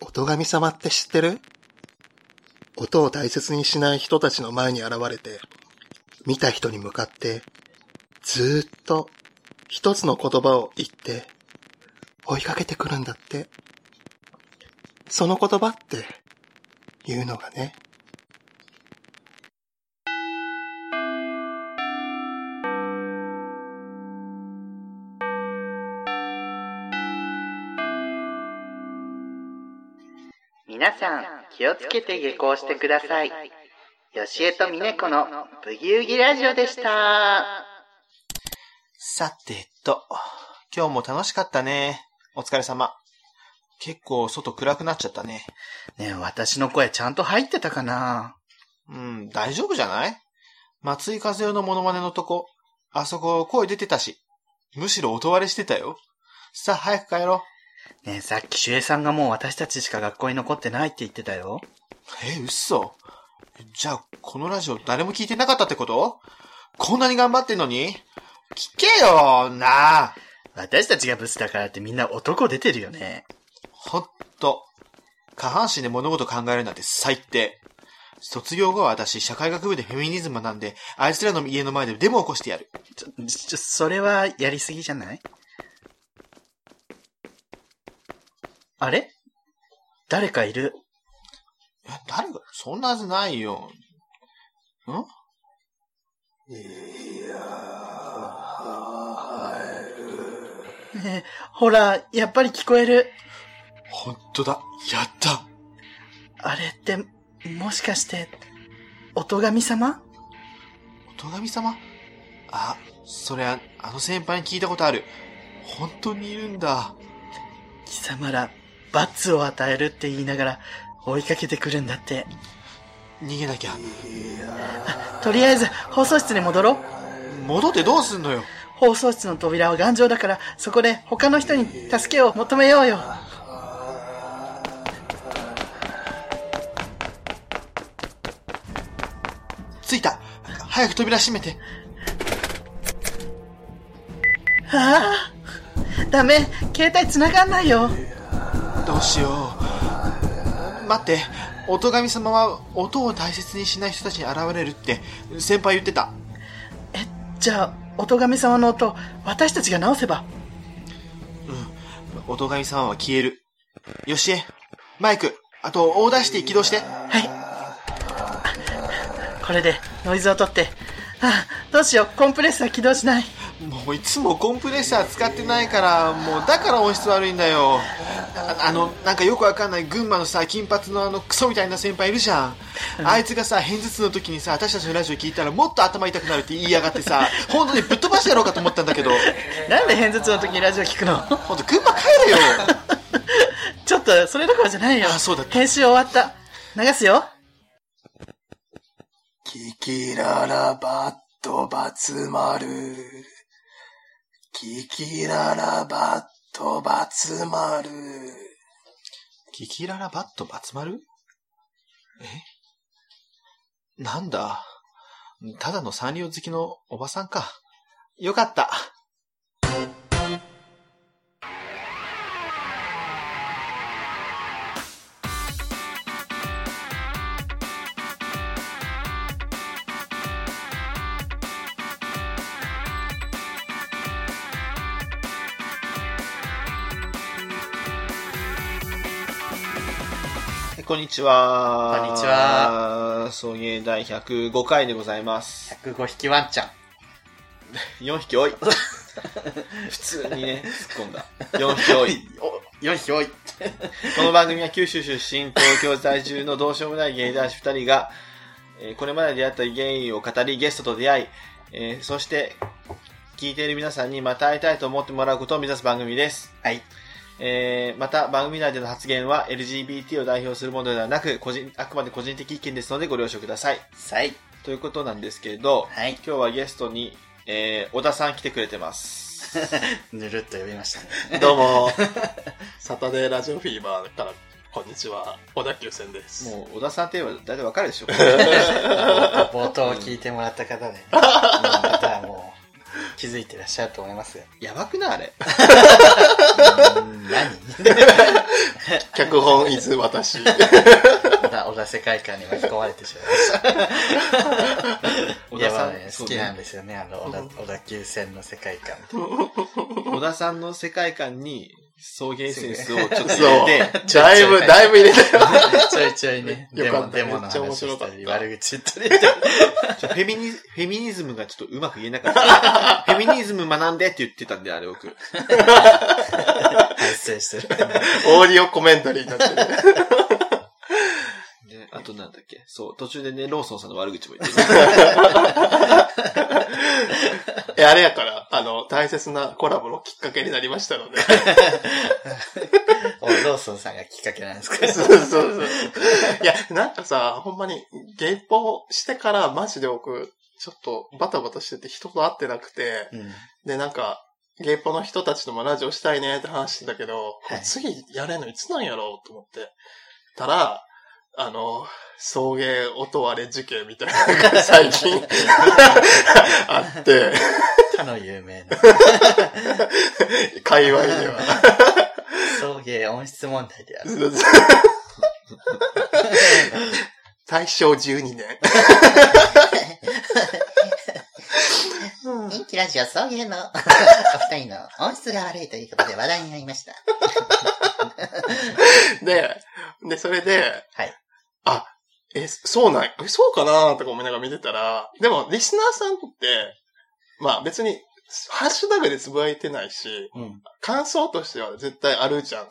音神様って知ってる？音を大切にしない人たちの前に現れて、見た人に向かって、ずーっと一つの言葉を言って、追いかけてくるんだって。その言葉って言うのがね。気をつけて下校してください。よしえとみねこのブギウギラジオでした。さてと、今日も楽しかったね。お疲れ様。結構外暗くなっちゃったね。ねえ、私の声ちゃんと入ってたかな？うん、大丈夫じゃない？松井和代のモノマネのとこ、あそこ声出てたし、むしろ音割れしてたよ。さあ、早く帰ろう。ねえ、さっき守衛さんがもう私たちしか学校に残ってないって言ってたよ。え、嘘じゃあ、このラジオ誰も聞いてなかったってこと？こんなに頑張ってんのに？聞けよなあ。私たちがブスだからってみんな男出てるよね。ほんと。下半身で物事考えるなんて最低。卒業後は私、社会学部でフェミニズムなんで、あいつらの家の前でデモを起こしてやる。ちょ、ちょ、それはやりすぎじゃない？あれ？誰かいる？え、誰が？そんなはずないよ。ん？いやー、ねえ、ほら、やっぱり聞こえる。ほんとだ、やった。あれって、もしかして、音神様？音神様？あ、それあの先輩に聞いたことある。本当にいるんだ。貴様ら、罰を与えるって言いながら追いかけてくるんだって。逃げなきゃ。とりあえず、放送室に戻ろう。戻ってどうすんのよ。放送室の扉は頑丈だから、そこで他の人に助けを求めようよ。着いた。早く扉閉めて。ああ、ダメ。携帯繋がんないよ。どうしよう。待って、音神様は音を大切にしない人たちに現れるって先輩言ってた。え、じゃあ、音神様の音、私たちが直せば。うん。音神様は消える。よしえ、マイク、あと、オーダーして起動して。はい。これで、ノイズを取って。あ、どうしよう、コンプレッサー起動しない。もういつもコンプレッサー使ってないから、もうだから音質悪いんだよ。あの、なんかよくわかんない群馬のさ、金髪のあのクソみたいな先輩いるじゃん。あいつがさ、偏頭痛の時にさ、私たちのラジオ聞いたらもっと頭痛くなるって言いやがってさ、本当にぶっ飛ばしてやろうかと思ったんだけど。なんで偏頭痛の時にラジオ聞くの？本当群馬帰れよ。ちょっと、それどころじゃないよ。あ、そうだ編集終わった。流すよ。キキララバットバツマル。キキララバットバツマル。キキララバットバツマル？え？なんだただのサンリオ好きのおばさんか。よかった。こんにちは。こんにちは。送迎第105回でございます。105匹ワンちゃん。4匹多い。普通にね、突っ込んだ。4匹多い。4匹多い。この番組は九州出身、東京在住のどうしようもないゲイ男子2人が、えー、これまで出会ったゲイを語り、ゲストと出会い、えー、そして、聞いている皆さんにまた会いたいと思ってもらうことを目指す番組です。はい。えー、また番組内での発言は LGBT を代表するものではなく、個人、あくまで個人的意見ですのでご了承ください。はい。ということなんですけれど、はい。今日はゲストに、えー、小田さん来てくれてます。ぬるっと呼びましたね。どうも、サタデーラジオフィーバーから、こんにちは、小田急線です。もう、小田さんって言えば大体わかるでしょ 冒頭聞いてもらった方で、ね、またもう、気気づいてらっしゃると思いますよ。やばくないあれ？何？脚本伊豆私。小田小田世界観に巻き込まれてしまいました。いや、まあね、好きなんですよね、あの、小田、小田急線の世界観。小田さんの世界観に送迎エッセンスをちょっと入れて、だいぶ、だいぶ入れたよ。ちょいちょいね、デモ、よかっためっちゃ面話白かった悪口言ったり。フェミニ、フェミニズムがちょっとうまく言えなかった。フェミニズム学んでって言ってたんで、あれ僕。発生してる。オーディオコメンタリーになってる。であとなんだっけ？そう、途中でね、ローソンさんの悪口も言ってる。え、あれやから、あの、大切なコラボのきっかけになりましたので。おローソンさんがきっかけなんですか？そうそうそう。いや、なんかさ、ほんまに、ゲイポしてからマジで僕、ちょっとバタバタしてて人と会ってなくて、うん。で、なんか、ゲイポの人たちともラジオしたいねって話してたけど、はい次やれんのいつなんやろうと思って。たら、あの、送迎音割れ事件みたいなのが最近 あって、他の有名な。界隈では。送迎音質問題である。大正12年。人気ラジオ送迎のお二人の音質が悪いということで話題になりました。で、で、それで、はいあ、え、そうなん、え、そうかなとか思いながら見てたら、でも、リスナーさんって、まあ別に、ハッシュタグでつぶやいてないし、うん。感想としては絶対あるじゃん。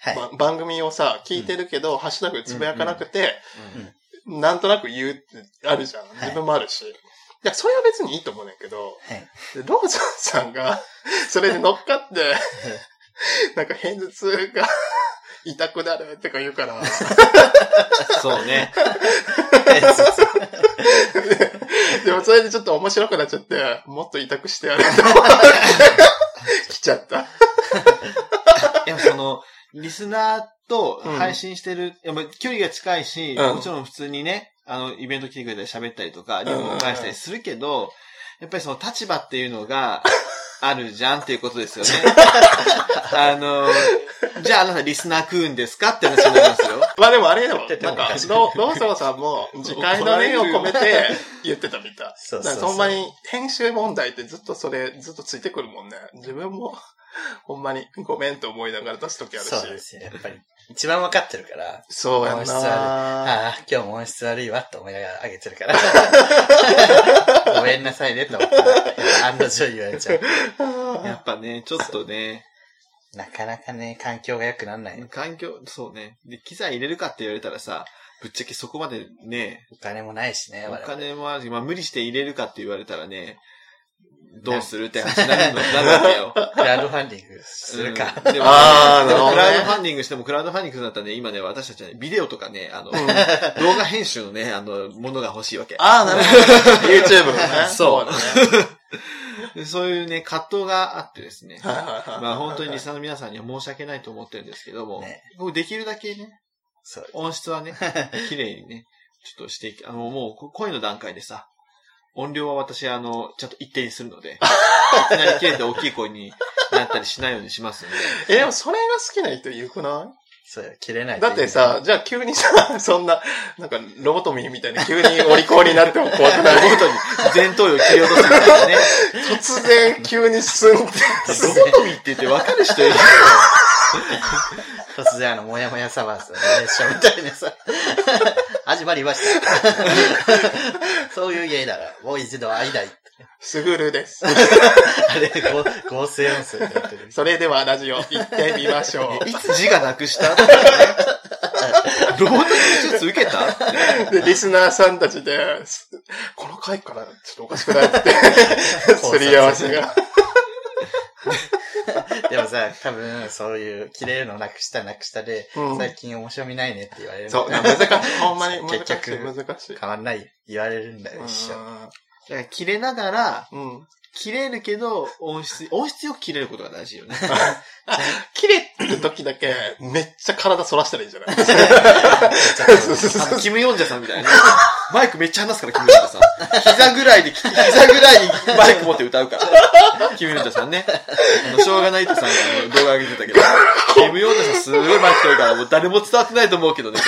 はい。ば番組をさ、聞いてるけど、ハッシュタグでつぶやかなくて、なんとなく言うってあるじゃん。自分もあるし。いや、それは別にいいと思うねんけど、はい。でローソンさんが、それで乗っかって、なんか偏頭痛が痛くなるとか言うから、そうね。でもそれでちょっと面白くなっちゃって、もっと痛くしてやると思って、来ちゃった。でもその、リスナーとうん。配信してる、やっぱ距離が近いし、うん。もちろん普通にね、あの、イベント来てくれたり喋ったりとか、リムを返したりするけど、やっぱりその立場っていうのが あるじゃんっていうことですよね。あの、じゃああなたリスナー食うんですかって話になりますよ。まあでもあれでも、ててなんかロローソンさんも、次回の念を込めて言ってたみたい。そうそうそうだからほんまに、編集問題ってずっとそれ、ずっとついてくるもんね。自分も、ほんまに、ごめんと思いながら出すときあるし。そうですよ。やっぱり、一番わかってるから、そうやん音質悪い。なああ、今日も音質悪いわと思いながらあげてるから。ごめんなさいねと思ったら、やっぱ案の定言われちゃう。やっぱね、ちょっとね、なかなかね、環境が良くならない。環境、そうね。で、機材入れるかって言われたらさ、ぶっちゃけそこまでね、お金もないしね、お金もあるし、まあ無理して入れるかって言われたらね、どうするって話になるの、なるわけよ。クラウドファンディングするか。うんでも、でもクラウドファンディングしても、クラウドファンディングするんだったらね、今ね、私たちはね、ビデオとかね、あの、動画編集のね、あの、ものが欲しいわけ。ああ、なるほど。YouTube のね。そう そういうね、葛藤があってですね。まあ本当にリスナーの皆さんには申し訳ないと思ってるんですけども、ね僕できるだけね、そう。音質はね、綺麗にね、ちょっとしていき、あの、もう声の段階でさ、音量は私、あの、ちゃんと一定にするので、いきなり切れて大きい声になったりしないようにしますので、え、でもそれが好きな人いるくなそうよ、切れないいだってさ、、じゃあ急にさ、そんな、なんかロボトミーみたいに急にお利口になっても怖くない？ロボトに前頭葉を切り落とすみたいなね。突然急にスンって。ロボトミーって言って分かる人いるよ。突然あの、もやもやサバースの列車みたいなさ、始まりました。そういう芸なら、もう一度会いたい。すぐるです。あれ、合合成音声でやってる。それではラジオ行ってみましょ いつ字がなくした？ロボトミー手術受けた？う。で、リスナーさんたちで、すこの回からちょっとおかしくないって、すり合わせが。でもさ、多分、そういう、切れるのなくしたなくしたで、うん最近面白みないねって言われるそう、の難しい。ほんまに難しい。結局難しい。変わんない。言われるんだよ、一緒。だから切れながら、うん。うん。切れるけど、音質、音質よく切れることが大事よね。切れ、る時だけ、めっちゃ体反らしたらいいんじゃない？あの、キム・ヨンジャさんみたいな。マイクめっちゃ離すから、キム・ヨンジャさん。膝ぐらいで、膝ぐらいにマイク持って歌うから。キム・ヨンジャさんね。あの、しょうがないとさんが動画上げてたけど、キム・ヨンジャさんすごいマイク遠いから、もう誰も伝わってないと思うけどね、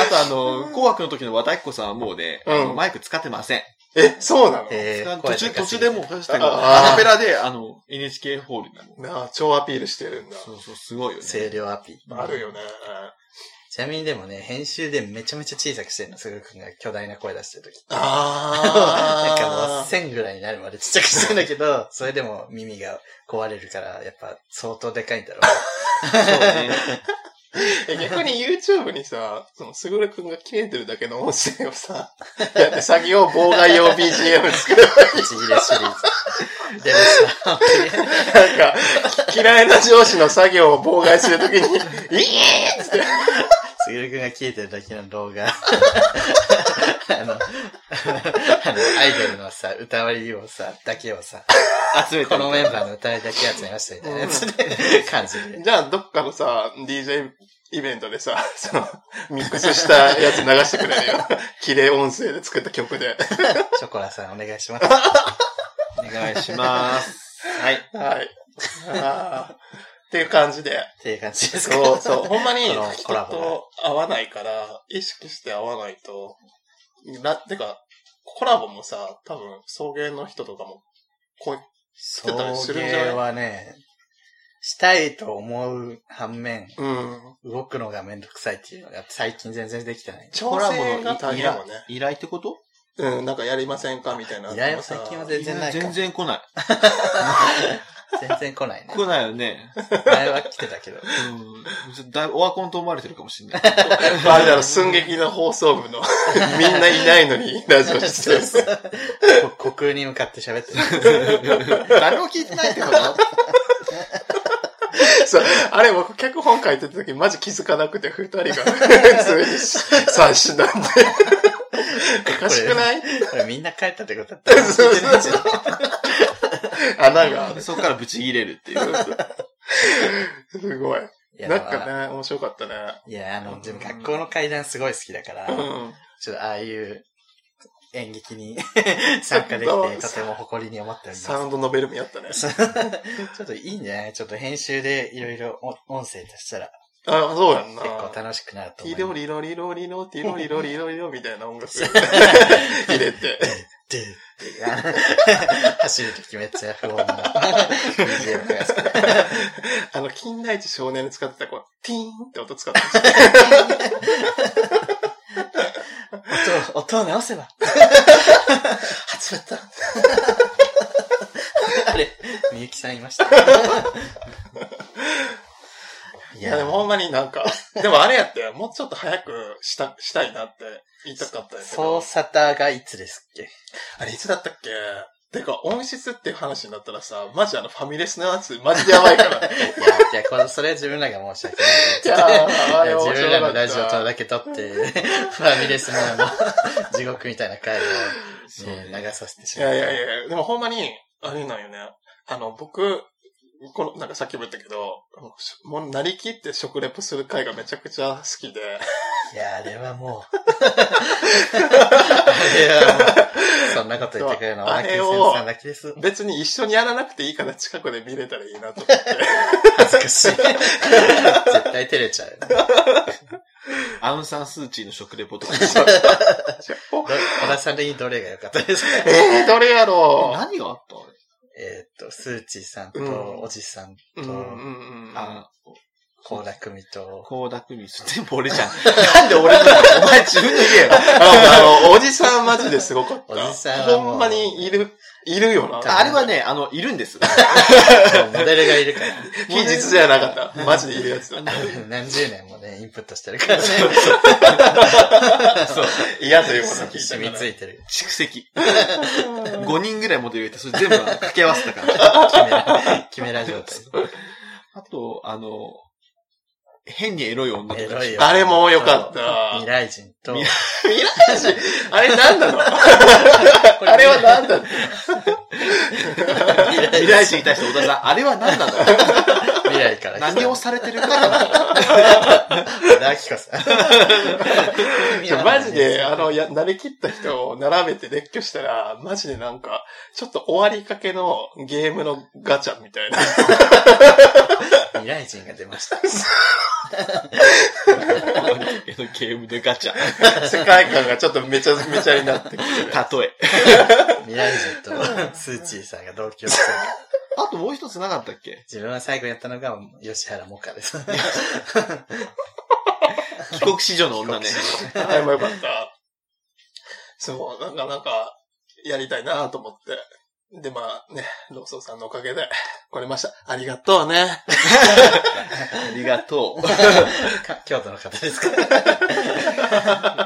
あとあの、紅白の時の和田アキ子さんはもうね、うんマイク使ってません。え、そうなの？えー途中、途中でもう、あアカペラで、あの、NHK ホールなの。なあ、超アピールしてるんだ。そうそう、すごいよね。声量アピ。あるよね。ちなみにでもね、編集でめちゃめちゃ小さくしてるの、すぐくんが巨大な声出してる時。なんかもうあ1000ぐらいになるまでちっちゃくしてるんだけど、それでも耳が壊れるから、やっぱ相当でかいんだろう。そうね。ー。逆に YouTube にさ、その、すぐるくんが切れてるだけの音声をさ、やって作業妨害用 BGM 作ればいい。ちぎれシリーズ。でもさ、なんか、嫌いな上司の作業を妨害するときに、イエーって、すぐるくんが消えてるだけの動画。あの、あの、アイドルのさ、歌割りをさ、だけをさ、集めてこのメンバーの歌割りだけ集めましたみたいなやつで、感じで。じゃあ、どっかのさ、DJ イベントでさ、その、ミックスしたやつ流してくれるよ。綺麗音声で作った曲で。ショコラさんお願いします。お願いします。はい。はい。あーっていう感じで。っていう感じですか？そうそう。ほんまに人コラボがと会わないから、意識して会わないと、な、てか、コラボもさ、多分、送迎の人とかも、こう、送てたりするんじゃない？迎はね、したいと思う反面、うん。動くのがめんどくさいっていうのが最近全然できてない。調整が大変だもんね。依頼ってこと？うん、なんかやりませんかみたいな。依頼は最近は全然ないか全然来ない。全然来ないね。来ないよね。前は来てたけど。うん。だいぶオワコンと思われてるかもしれない。あれだろ、寸劇の放送部の、みんないないのにラジオしてる。こ虚空に向かって喋ってる。誰も聞いてないってこと？そう、あれ僕脚本書いてた時マジ気づかなくて二人が普通に三子なんで。おかしくない？これみんな帰ったってことだったら聞いてないじゃん。穴がある。そこからブチ切れるっていう。すごい。いやなんかね、面白かったね。いや、あの、自分学校の階段すごい好きだから、うん。ちょっとああいう演劇に 参加できて、とても誇りに思っております。サウンドノベルもやったね。ちょっといいんじゃない？ちょっと編集でいろいろ音声としたらあ、そうやんな。結構楽しくなるとテ思います。ィロリロリロリロ、ティロリロリロリロみたいな音楽 入れて。走るときめっちゃ不穏なあの、金田一少年に使ってた、こう、ティーンって音使ってた。音を、音を直せば。初だった。あれ、みゆきさんいました。いいや、でもほんまになんか、でもあれやって、もうちょっと早くした、したいなって言いたかったんやけソどー。サタがいつですっけ？あれいつだったっけ？てか、音質っていう話になったらさ、マジあのファミレスのやつ、マジでやばいから。いや、いや、これ、それは自分らが申し訳ない いや自分らのラジオとだけ撮って、ファミレスのあの、地獄みたいな回を、ね、流させてしいまう。やいやいや、でもほんまに、あれなんよね。あの、僕、この、なんかさっきも言ったけど、もう、なりきって食レポする回がめちゃくちゃ好きで、いや、あれはもう。あれはもう、そんなこと言ってくれるのは、先さんだけです。別に一緒にやらなくていいから近くで見れたらいいなと思って。恥ずかしい。絶対照れちゃうよね。アウンサンスーチーの食レポとか。小田さん的にどれが良かったですか？えー、どれやろ何があった？えーっと、スーチーさんと、うんおじさんううんと、うんうん。あ、高田組と、高田組全部俺じゃん。なんで俺なの？お前自分で言えよ。あの、おじさんマジですごかった。おじさんほんまにいる、いるよな。あれはね、あの、いるんです。モデルがいるから。非実じゃなかった。マジでいるやつだった。何十年もね、インプットしてるからね。そう。嫌ということ聞いた染みついてる。蓄積。5人ぐらいモデルいて、それ全部掛け合わせたから。キメラ、キメラ状態。あと、あの、変にエロい女。エロいよ。あれも良かった。未来人と、未未来人？あれなんなのあれはなんだ 未来人に対して小田さん、あれは何なの未来から。何をされてるかな和田アキ子さん。マジで、あの、や、慣れ切った人を並べて列挙したら、マジでなんか、ちょっと終わりかけのゲームのガチャみたいな。未来人が出ました。ゲームでガチャ。世界観がちょっとめちゃめちゃになってきてる。例え。未来人とスーチーさんが同居してる。あともう一つなかったっけ？自分は最後やったのが吉原もかです。帰国子女の女ね。あれもよかった。そう、なんかなんか、やりたいなと思って。で、まあね、ローソンさんのおかげで来れました。ありがとうね。ありがとう。か京都の方ですか？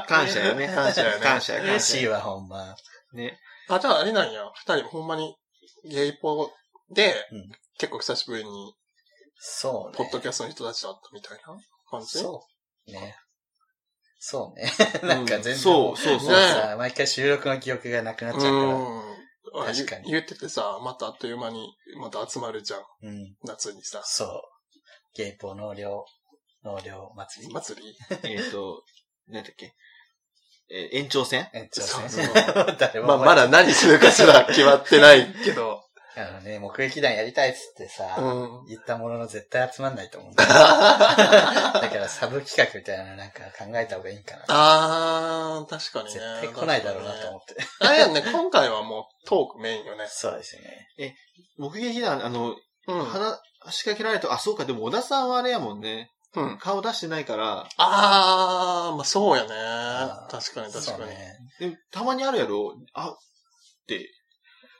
感謝よね。感謝よね感謝嬉しい謝。わ、ほんま。ね。あ、じゃああれなんや。二人ほんまにゲイポで、うん結構久しぶりに、そうね。ポッドキャストの人たちと会ったみたいな感じ？そう。ね。そうね。なんか全然、そうそうそうもさ、毎回収録の記憶がなくなっちゃうから。うん。確かに言言っててさ、またあっという間に、また集まるじゃん。うん。夏にさ。そう。ゲイポ納涼、納涼祭り。祭り？えっと、何だっけ？えー延長戦？え、ちょそうっそうまあ、まだ何するかすら決まってないけど。あのね、目撃談やりたいっつってさ、うん。言ったものの絶対集まんないと思うんだよ。だからサブ企画みたいなのなんか考えた方がいいんかな。あー、確かにね。絶対来ないだろうなと思って。あれやんね、今回はもうトークメインよね。そうですよね。目撃談、あの、うん。話しかけられると、あ、そうか、でも小田さんはあれやもんね。うん。顔出してないから、あー、まあそうやね。確かに確かに。ね。でもたまにあるやろあ、って。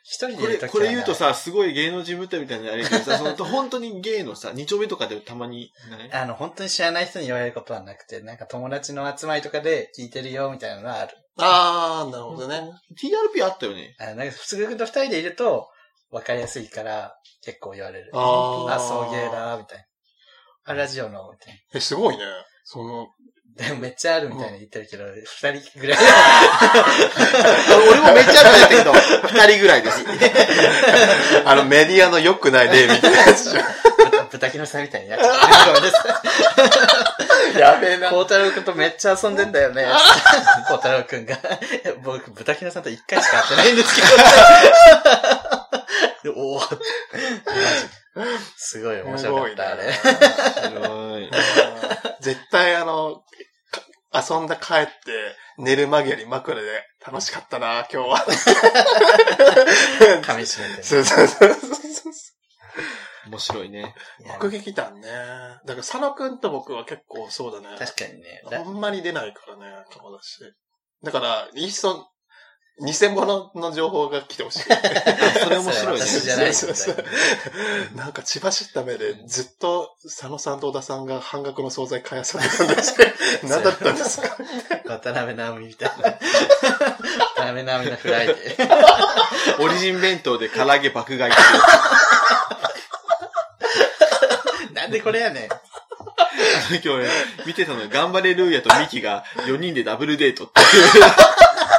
一人でこれ、これ言うと、さ、すごい芸能人みたいなあれやけどさ、その、本当に芸のさ、二丁目とかでたまに、ない？あの、本当に知らない人に言われることはなくて、なんか友達の集まりとかで聞いてるよ、みたいなのはある。あー、なるほどね。TRP あったよね。あの、なんか普通と二人でいると、わかりやすいから、結構言われる。あーあ、送迎だ、みたいな。あ、ラジオの、みたいえ、すごいね。その、な。で もめっちゃあるみたいに言ってるけど、二人ぐらい。俺もめっちゃあるんだけど、二人ぐらいです。あのメディアの良くない例みたいなやつじゃん。豚豚キノさんみたいになっちゃって。ごめんなさい。やべえな。孝太郎くんとめっちゃ遊んでんだよね。孝太郎くんが。僕、豚キノさんと一回しか会ってないんですけど。おおすごい面白かった、あれ。白い。絶対あの、か遊んだ帰って、寝る間際に枕で楽しかったな、今日は。噛み締めて。そうそうそうそう。面白いね。目撃談ね。だから佐野くんと僕は結構そうだね。確かにね。あんまり出ないからね、顔だし。だから、いっそ、偽物の情報が来てほしい。それ面白いね。私じゃないそうそうななんか血走った目でずっと佐野さんと小田さんが半額の惣菜買いされてたんですけど、何だったんですか？渡辺直美みたいな。渡辺直美のフライデー。オリジン弁当で唐揚げ爆買い。なんでこれやねん。今日ね、見てたのが、頑張れルーヤとミキが4人でダブルデートっていう。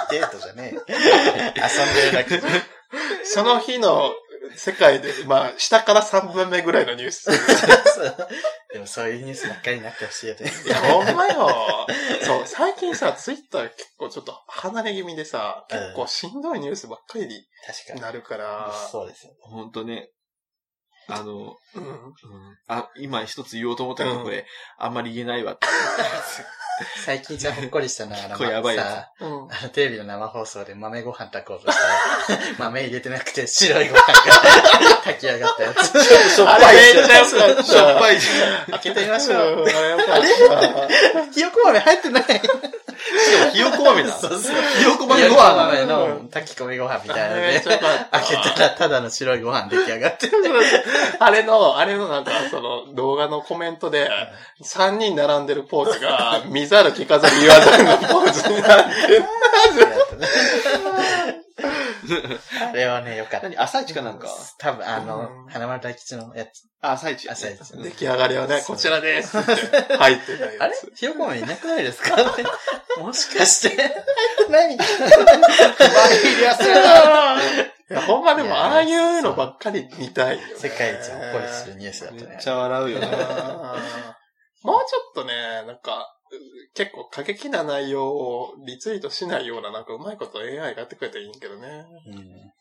デートじゃねえ。遊んでるだけ。その日の世界で、まあ、下から3番目ぐらいのニュース。でもそういうニュースばっかりになってほしいよね。いや、ほんまよ。そう、最近さ、ツイッター結構ちょっと離れ気味でさ、うん結構しんどいニュースばっかりに確かに。なるから、そうですよ。ほんとね。あの、うん。うんあ、今一つ言おうと思ったけど、うんこれ、あんまり言えないわって。最近じゃほっこりしたのは、あの、これやばいさうん。あのテレビの生放送で豆ご飯炊こうとしたら、豆入れてなくて白いご飯が炊き上がったやつ。しょっあぱいれめっちゃよかったしょっぱいじ開けてみましょう。う んあれ。ひよこ豆入ってない。ゃん。ひよこ豆だ。そうそう。ひよこ豆ご飯。豆の炊き込みご飯みたいなので開けたらただの白いご飯出来上がってる。あれの、あれのなんか、その動画のコメントで、3人並んでるポーズが、見ざる聞かざる言わざるのポーズになってる。あれはね、よかった。何？朝一かなんか？多分、あのう、ん花丸大吉のやつ。あ、朝一。朝一出来上がりはね、こちらですって入ってたあれ？やつ。ひよこ豆いなくないですか？もしかして、入ってないみたいや ほんまでも、いやああいうのばっかり見たい。世界一ほっこりするニュースだったね。めっちゃ笑うよね。もうちょっとね、なんか、結構過激な内容をリツイートしないような、なんかうまいこと AI がやってくれたらいいんけどね。うん。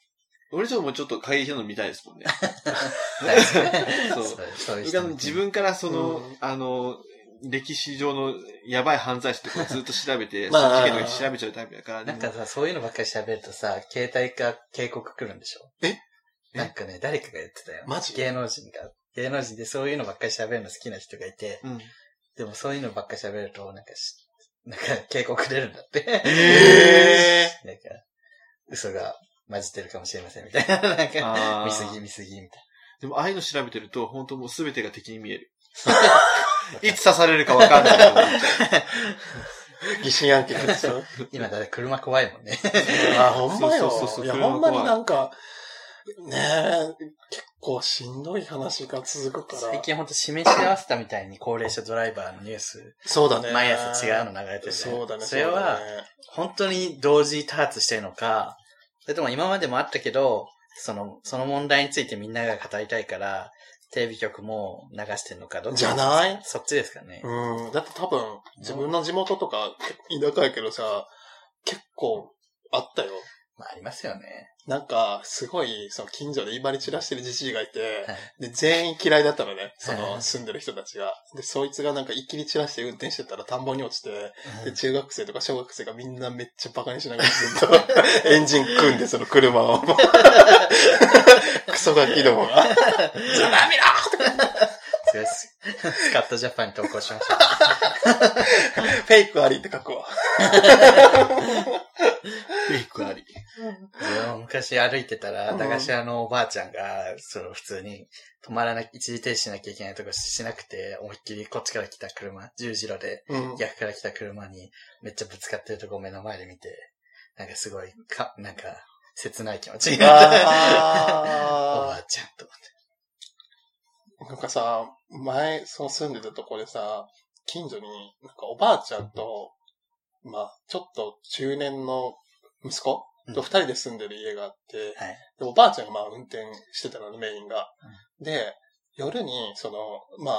俺ちょっともうちょっと過激なの見たいですもんね。そうそうそういう僕人自分からその、うんあの、歴史上のやばい犯罪者とかずっと調べて、まあその事件とか調べちゃうタイプだから、なんかさ、そういうのばっかり喋るとさ、携帯か警告来るんでしょ？え？なんかね、誰かが言ってたよ。マジ？芸能人が。芸能人でそういうのばっかり喋るの好きな人がいて、うん。でもそういうのばっかり喋ると、なんかし、なんか警告出るんだって。えなんか、嘘が混じってるかもしれませんみたいな。なんか、見すぎ見すぎみたいでも、ああいうの調べてると、本当もう全てが敵に見える。いつ刺されるかわかんない 疑心暗鬼でしょ。な。今だって車怖いもんね。あ、ほんまよ。そうそうそういや、車ほんまになんか、ねえ、結構しんどい話が続くから。最近ほんと示し合わせたみたいに高齢者ドライバーのニュース、そうだね。毎朝違うの流れてるじゃんそうだね。それは本当に同時多発してるのか、それとも今までもあったけど、その、その問題についてみんなが語りたいから、テレビ局も流してるのか、どっちじゃない？そっちですかね。うん。だって多分、自分の地元とか、田舎やけどさ、結構あったよ。まあありますよね。なんか、すごい、その近所で威張り散らしてるじじいがいて、はいで、全員嫌いだったのね。その、はい住んでる人たちが。で、そいつがなんか一気に散らして運転してたら田んぼに落ちて、で、中学生とか小学生がみんなめっちゃバカにしながらずっと エンジン組んでその車を。クソガキどもが。ざまみろすごいっす。スカットジャパンに投稿しました。フェイクありって書くわ。フェイクあり。昔歩いてたら、うん駄菓子屋のおばあちゃんが、その普通に止まらなき、一時停止しなきゃいけないとこしなくて、思いっきりこっちから来た車、十字路でうん。逆から来た車にめっちゃぶつかってるとこを目の前で見て、なんかすごい、か、なんか、切ない気持ちになった。おばああちゃんと思って。ーなんかさ、前、そう住んでたとこでさ、近所に、なんかおばあちゃんと、まあ、ちょっと中年の息子と二人で住んでる家があって、はい。でおばあちゃんがまあ運転してたのね、メインが。で、夜に、その、まあ、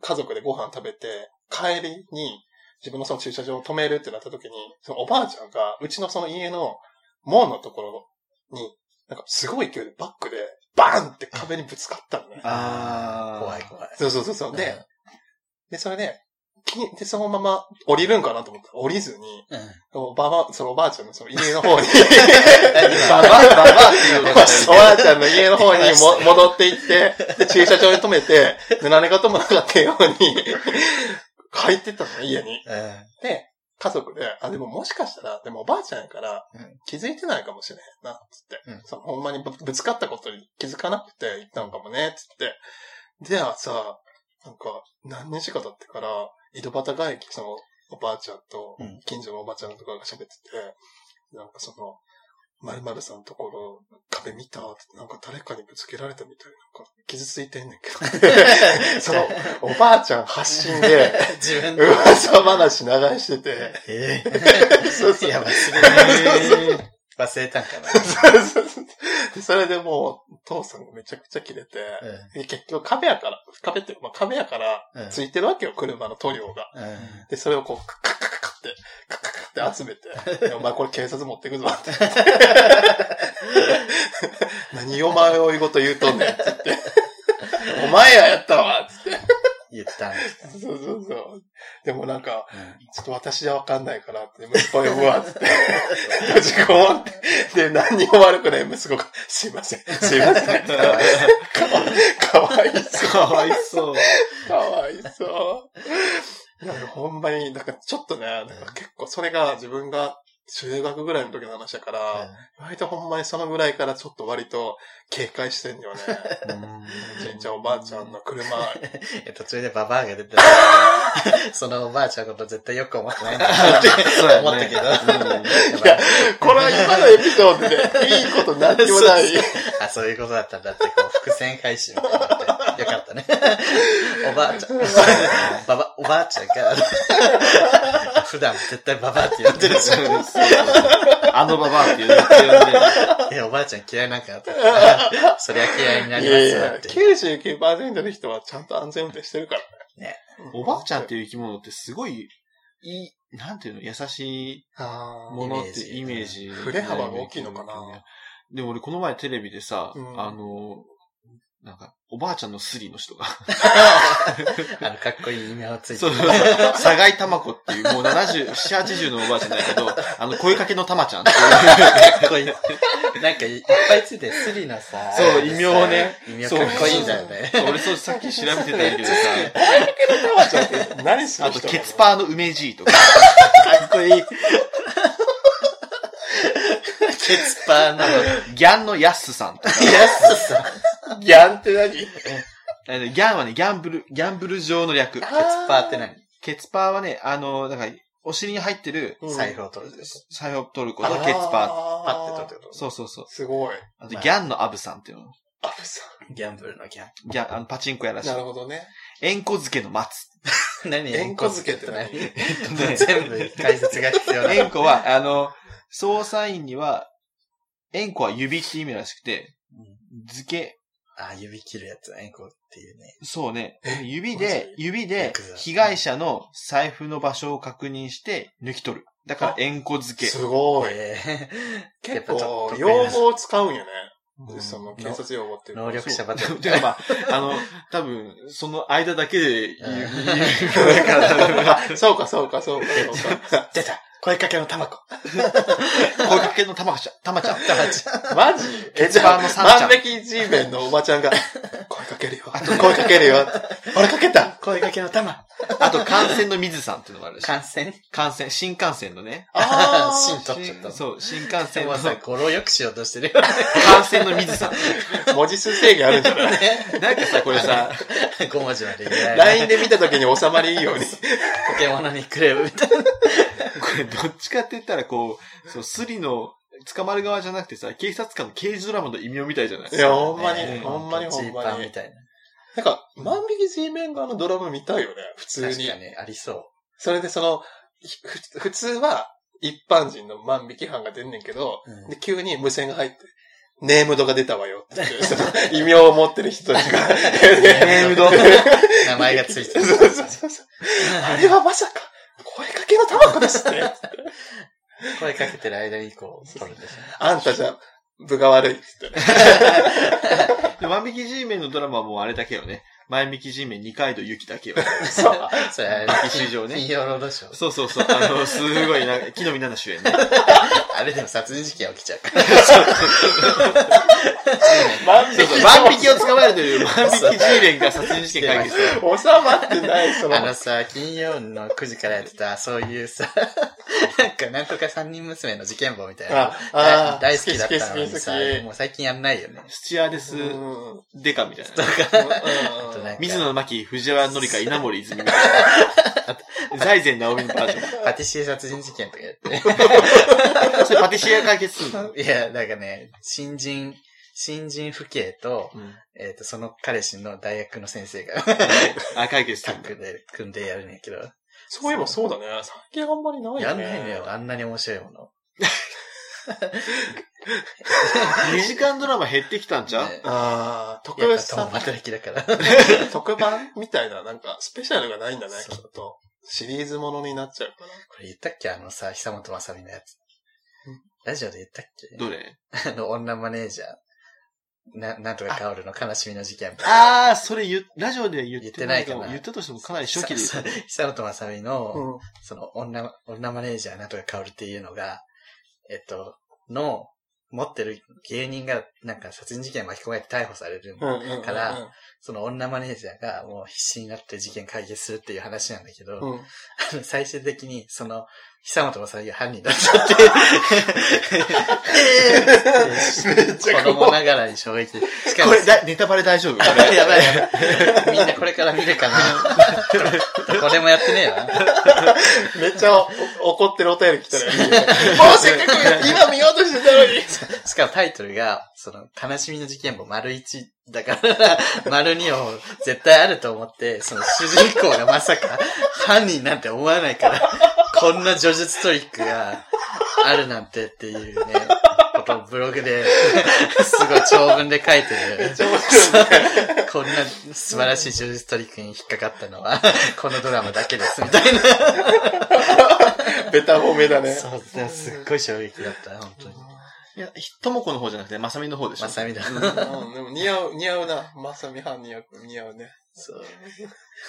家族でご飯食べて、帰りに、自分のその駐車場を止めるってなった時に、そのおばあちゃんが、うちのその家の門のところに、なんかすごい勢いでバックで、バーンって壁にぶつかったのね。あー。怖い怖い。そうそうそうそう。で、で、それで、きで、そのまま降りるんかなと思ったら降りずに、うん。おばば、そのおばあちゃんのその家の方に、ババア、ババアっていうの？が おばあちゃんの家の方にも 戻って行って、で、駐車場に止めて、で、何事もなかったように、帰ってったの、家に。うん。で、家族で、あ、でももしかしたら、でもおばあちゃんやからうん、気づいてないかもしれへんな、つって。うんそのほんまにぶぶつかったことに気づかなくて行ったのかもね、つって。ではさ、なんか、何日か経ってから、井戸端会議、その、おばあちゃんとうん、近所のおばあちゃんとかが喋ってて、なんかその、〇〇さんのところ、壁見た？ってなんか誰かにぶつけられたみたいな、なんか傷ついてんねんけど。その、おばあちゃん発信で、自分で。噂話流してて、え そうそうえいや、忘れない。忘れたんかな。そうそうそうでそれでもう、父さんがめちゃくちゃ切れて、で結局壁やから、壁ってまあ、壁やからうん、ついてるわけよ、車の塗料が。うん。うん。で、それをこう、カッカッカって、カッカッカッって集めて、でお前これ警察持ってくぞって。何お前追いごと言うとんねんって言って。お前ややったわつって。言ったんですか。そうそうそう。でもなんか、うんちょっと私じゃわかんないからって、息子呼ぶわ、つって。閉じこもって。で、何にも悪くない息子が、すいません、すいません。かわかわいそう。かわいそう。かわいそう。いや、ほんまに、だからちょっとね、なんか結構それが自分が中学ぐらいの時の話だから、割とほんまにそのぐらいからちょっと割と警戒してんよね。おじいちゃんおばあちゃんの車。え途中でババアが出てたら そのおばあちゃんのこと絶対よく思ってないんだなって思ったけど。いや、これは今のエピソードでいいことなんにもない。あ、そういうことだったんだって、こう、伏線回収みたいになって、よかったね。おばあちゃん、ばば、おばあちゃんが、普段絶対ババアって呼んでるじゃん。あのババアって言って呼んでる。え、おばあちゃん嫌いなんかなと思ったら そりゃ嫌いにないりますやいや、よって。99%の人はちゃんと安全運転してるからね。おばあちゃんっていう生き物ってすごい、いい、なんていうの、優しいあものってイイメーメージ。振れ幅が大きいのかなでも俺この前テレビでさ、うんあの、なんか、おばあちゃんのスリの人が、あの、かっこいい異名をついてる。そうそうそう、サガイタマコっていう、もう70、7、80のおばあちゃんだけど、あの、声かけのタマちゃんっていう。かっこいい。なんかいっぱいついてるスリのさ、そう異名をね異名かっこいいんだよね。俺そう、さっき調べてたんだけどさ、何するあと、人ケツパーの梅じいとか、かっこいい。ケツパーの、ギャンのヤッスさんとか、やすさ、ギャンって何？あのギャンはね、ギャンブル、ギャンブル上の略。ケツパーって何？ケツパーはね、あの、なんか、お尻に入ってる財布を取るです。財布を取ることをケツパパッて取ってことー。そうそうそう。すごい。あと、ギャンのアブさんっていうの。アブさギャンブルのギャン。ギャン、あの、パチンコやらん。しいな。るほどね。えんこ漬けの松。何？円弧付けって何？ね全部解説が必要な。えんこは、あの、捜査員には、えんこは指って意味らしくて、漬け、あ、指切るやつ、エンコっていうね。そうねえ。指で、指で被害者の財布の場所を確認して抜き取る。だから、えんこ漬け。すごい。えー、結構用語を使うんよね。うんその、警察用語っていうか能力者バトル。てかまあ、あの、多分、その間だけで言 うか、そうか、そうか、そうか。出た声かけのタマコ。声かけのたまちゃん、たまちゃん。マジ？え、じゃあ、ケツバーのサンちゃん万引き G メンのおばちゃんが、声かけるよ。声かけるよ。俺かけた。声かけのタマ。あと、感染の水さんっていうのがあるらしい。感染？感染、新幹線のね。あー 芯取っちゃったの。そう、新幹線のもうさ、語呂良くしようとしてるよね。感染の水さん。文字数制限あるんじゃない？なんかさ、これさ、5文字まで言えない。?LINE で見た時に収まりいいように。ポケモノにクレームみたいな。どっちかって言ったらこう、そう、スリの、捕まる側じゃなくてさ、警察官の刑事ドラマの異名みたいじゃない？いや、ほんまに、ねほんまにほんまに。パンみたいな。なんか、万引き G メン側のドラマ見たいよね、普通に確か。に、ありそう。それでその、ふ普通は一般人の万引き犯が出んねんけど、うんで急に無線が入って、ネームドが出たわよって 異名を持ってる人たちが。ネームド名前がついてる。そうそうそうそう。あれはまさか、声かけのタバコですね。声かけてる間にこう、取るんですよね。あんたじゃ、部が悪いっつってね。で万引き G メンのドラマはもうあれだけよね。前引きメン二階堂ゆきだけよ。そう。それ、歴史上ね金曜ロードショー。そうそうそう。あの、すごいな、木の実奈々主演ね。あれでも殺人事件起きちゃうから。万そうそう。万引きを捕まえるという、万引き G メンが殺人事件解決。収まってない、その。あのさ、金曜の9時からやってた、そういうさ、なんか、なんとか三人娘の事件簿みたいな。ああ大大好きだったのにさもう最近やんないよね。スチュアーデスデカみたいな。あとなんか水野真紀、藤原紀香、稲森泉みたいな。財前直美のバージョン。パティシエ殺人事件とかやって。それパティシエが解決するの？いや、なんかね、新人、新人父兄と、うんえっ、と、その彼氏の大学の先生が、あ、解決すタるッグで組んでやるんやけど、そういえばそうだね。最近あんまりないよね。やんないのよ、あんなに面白いもの。2時間ドラマ減ってきたんちゃう？ねああ、特別さぱ共、働きだから。特番みたいな、なんか、スペシャルがないんだね、そうきっと。シリーズものになっちゃうから。これ言ったっけ？あのさ、久本雅美のやつ。ラジオで言ったっけ？どれ？あの、女マネージャー。な、なんとか薫の悲しみの事件。あー、それ言う、ラジオで言ってないかも。言ってないかな言ったとしてもかなり初期で言ったね。久本雅美の、うん。その女、女マネージャーなんとか薫っていうのが、えっと、の、持ってる芸人がなんか殺人事件巻き込まれて逮捕される。から、その女マネージャーがもう必死になって事件解決するっていう話なんだけど、うん。最終的にその、久本雅美が犯人だったって、子供ながらに衝撃。しかもこれ、だネタバレ大丈夫？これ。やばいやばい。みんなこれから見るかな。これもやってねえわ。めっちゃお怒ってるお便り来たら、もうせっかく今見ようとしてたのに。しかもタイトルが、その、悲しみの事件簿丸1だから、丸2を絶対あると思って、その主人公がまさか犯人なんて思わないから、こんな叙述トリックがあるなんてっていうね、ことをブログで、すごい長文で書いてる。こんな素晴らしい叙述トリックに引っかかったのは、このドラマだけです、みたいな。ベタ褒めだね。そう、すっごい衝撃だった、本当に。いや、ともこの方じゃなくて、まさみの方でしょ。まさみだ。うん、でも似合う、似合うな。まさみ犯似合う、似合うね。そう。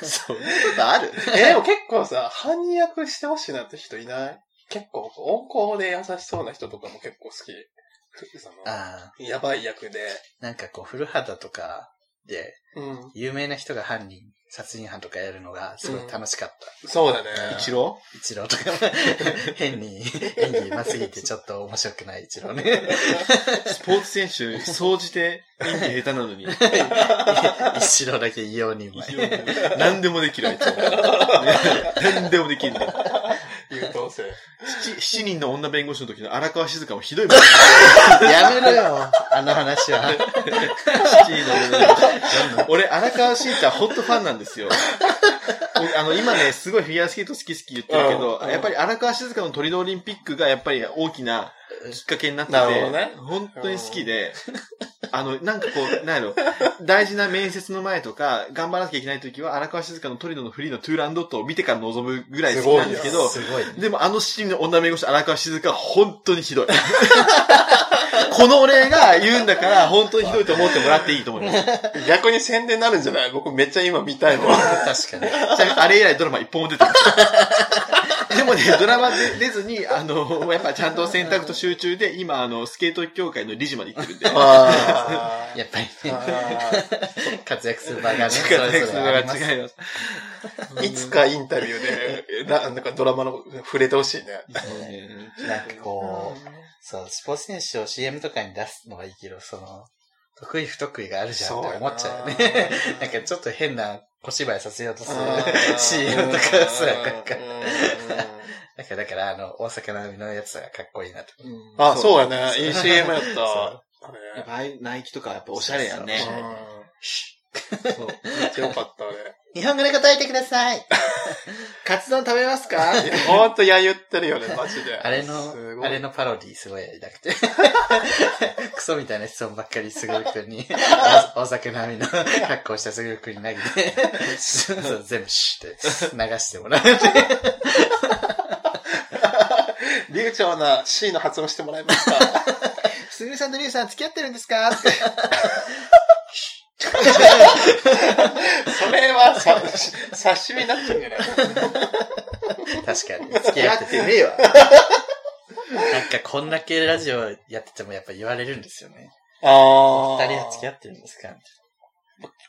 そういうことある え、でも結構さ、犯人役してほしいなって人いない？結構、温厚で優しそうな人とかも結構好き。そのああ、やばい役で。なんかこう、古畑とかで、うん。有名な人が犯人、殺人犯とかやるのがすごい楽しかった。そうだね。一郎？一郎とか、変に演技うますぎてちょっと面白くない一郎ね。スポーツ選手、総じて演技下手なのに。一郎だけ異様にうまい。何でもできる、あいつ。何でもできるんだよ。優等生。七七人の女弁護士の時の荒川静香もひどいもん。やめろよ、あの話は。七人の女弁護士。俺、荒川静香ほんとファンなんですよ。僕 あの、今ね、すごいフィギュアスケート好き好き言ってるけど、うんうんやっぱり荒川静香のトリノオリンピックがやっぱり大きなきっかけになってて、なるほどね本当に好きで、あの、なんかこう、なんやろ、大事な面接の前とか、頑張らなきゃいけない時は、荒川静香のトリノのフリーのトゥーランドットを見てから臨むぐらい好きなんですけど、すごい。でもあの七人の女弁護士荒川静香は本当にひどい。この俺が言うんだから、本当にひどいと思ってもらっていいと思います。逆に宣伝になるんじゃない？僕めっちゃ今見たいもん。確かに。ちなみにあれ以来ドラマ一本も出てない。でもね、ドラマで出ずに、あの、やっぱちゃんと選択と集中で、今、あの、スケート協会の理事まで行ってるんで。あ やっぱりね、ー活躍する場がね、活躍するのが違います。いつかインタビューで、ななんかドラマの触れてほしいね。なんかこう、そう、スポーツ選手を CM とかに出すのはいいけど、その、得意不得意があるじゃんって思っちゃうよね。なんかちょっと変な小芝居させようとする CM とかさ、なんか、なんかだからあの、大阪なみのやつがかっこいいなと。あ、そうやね。いい CM やった。ナイキとかやっぱおしゃれやね。そう。めっちゃよかった、あれ。日本語で答えてください。カツ丼食べますか？ほんとや言ってるよね、マジで。あれのあれのパロディすごいやりたくて。クソみたいな質問ばっかりすぐるくんに、大阪なみの格好したすぐるくんに投げて、全部シュって流してもらう。流暢な C の発音してもらえますか？すぐるさんとりゅうさん付き合ってるんですか？って。それはさ、刺身になっちゃうんじゃない？確かに。付き合ってて。ねえわ。なんかこんだけラジオやっててもやっぱ言われるんですよね。あ二人は付き合ってるんですか？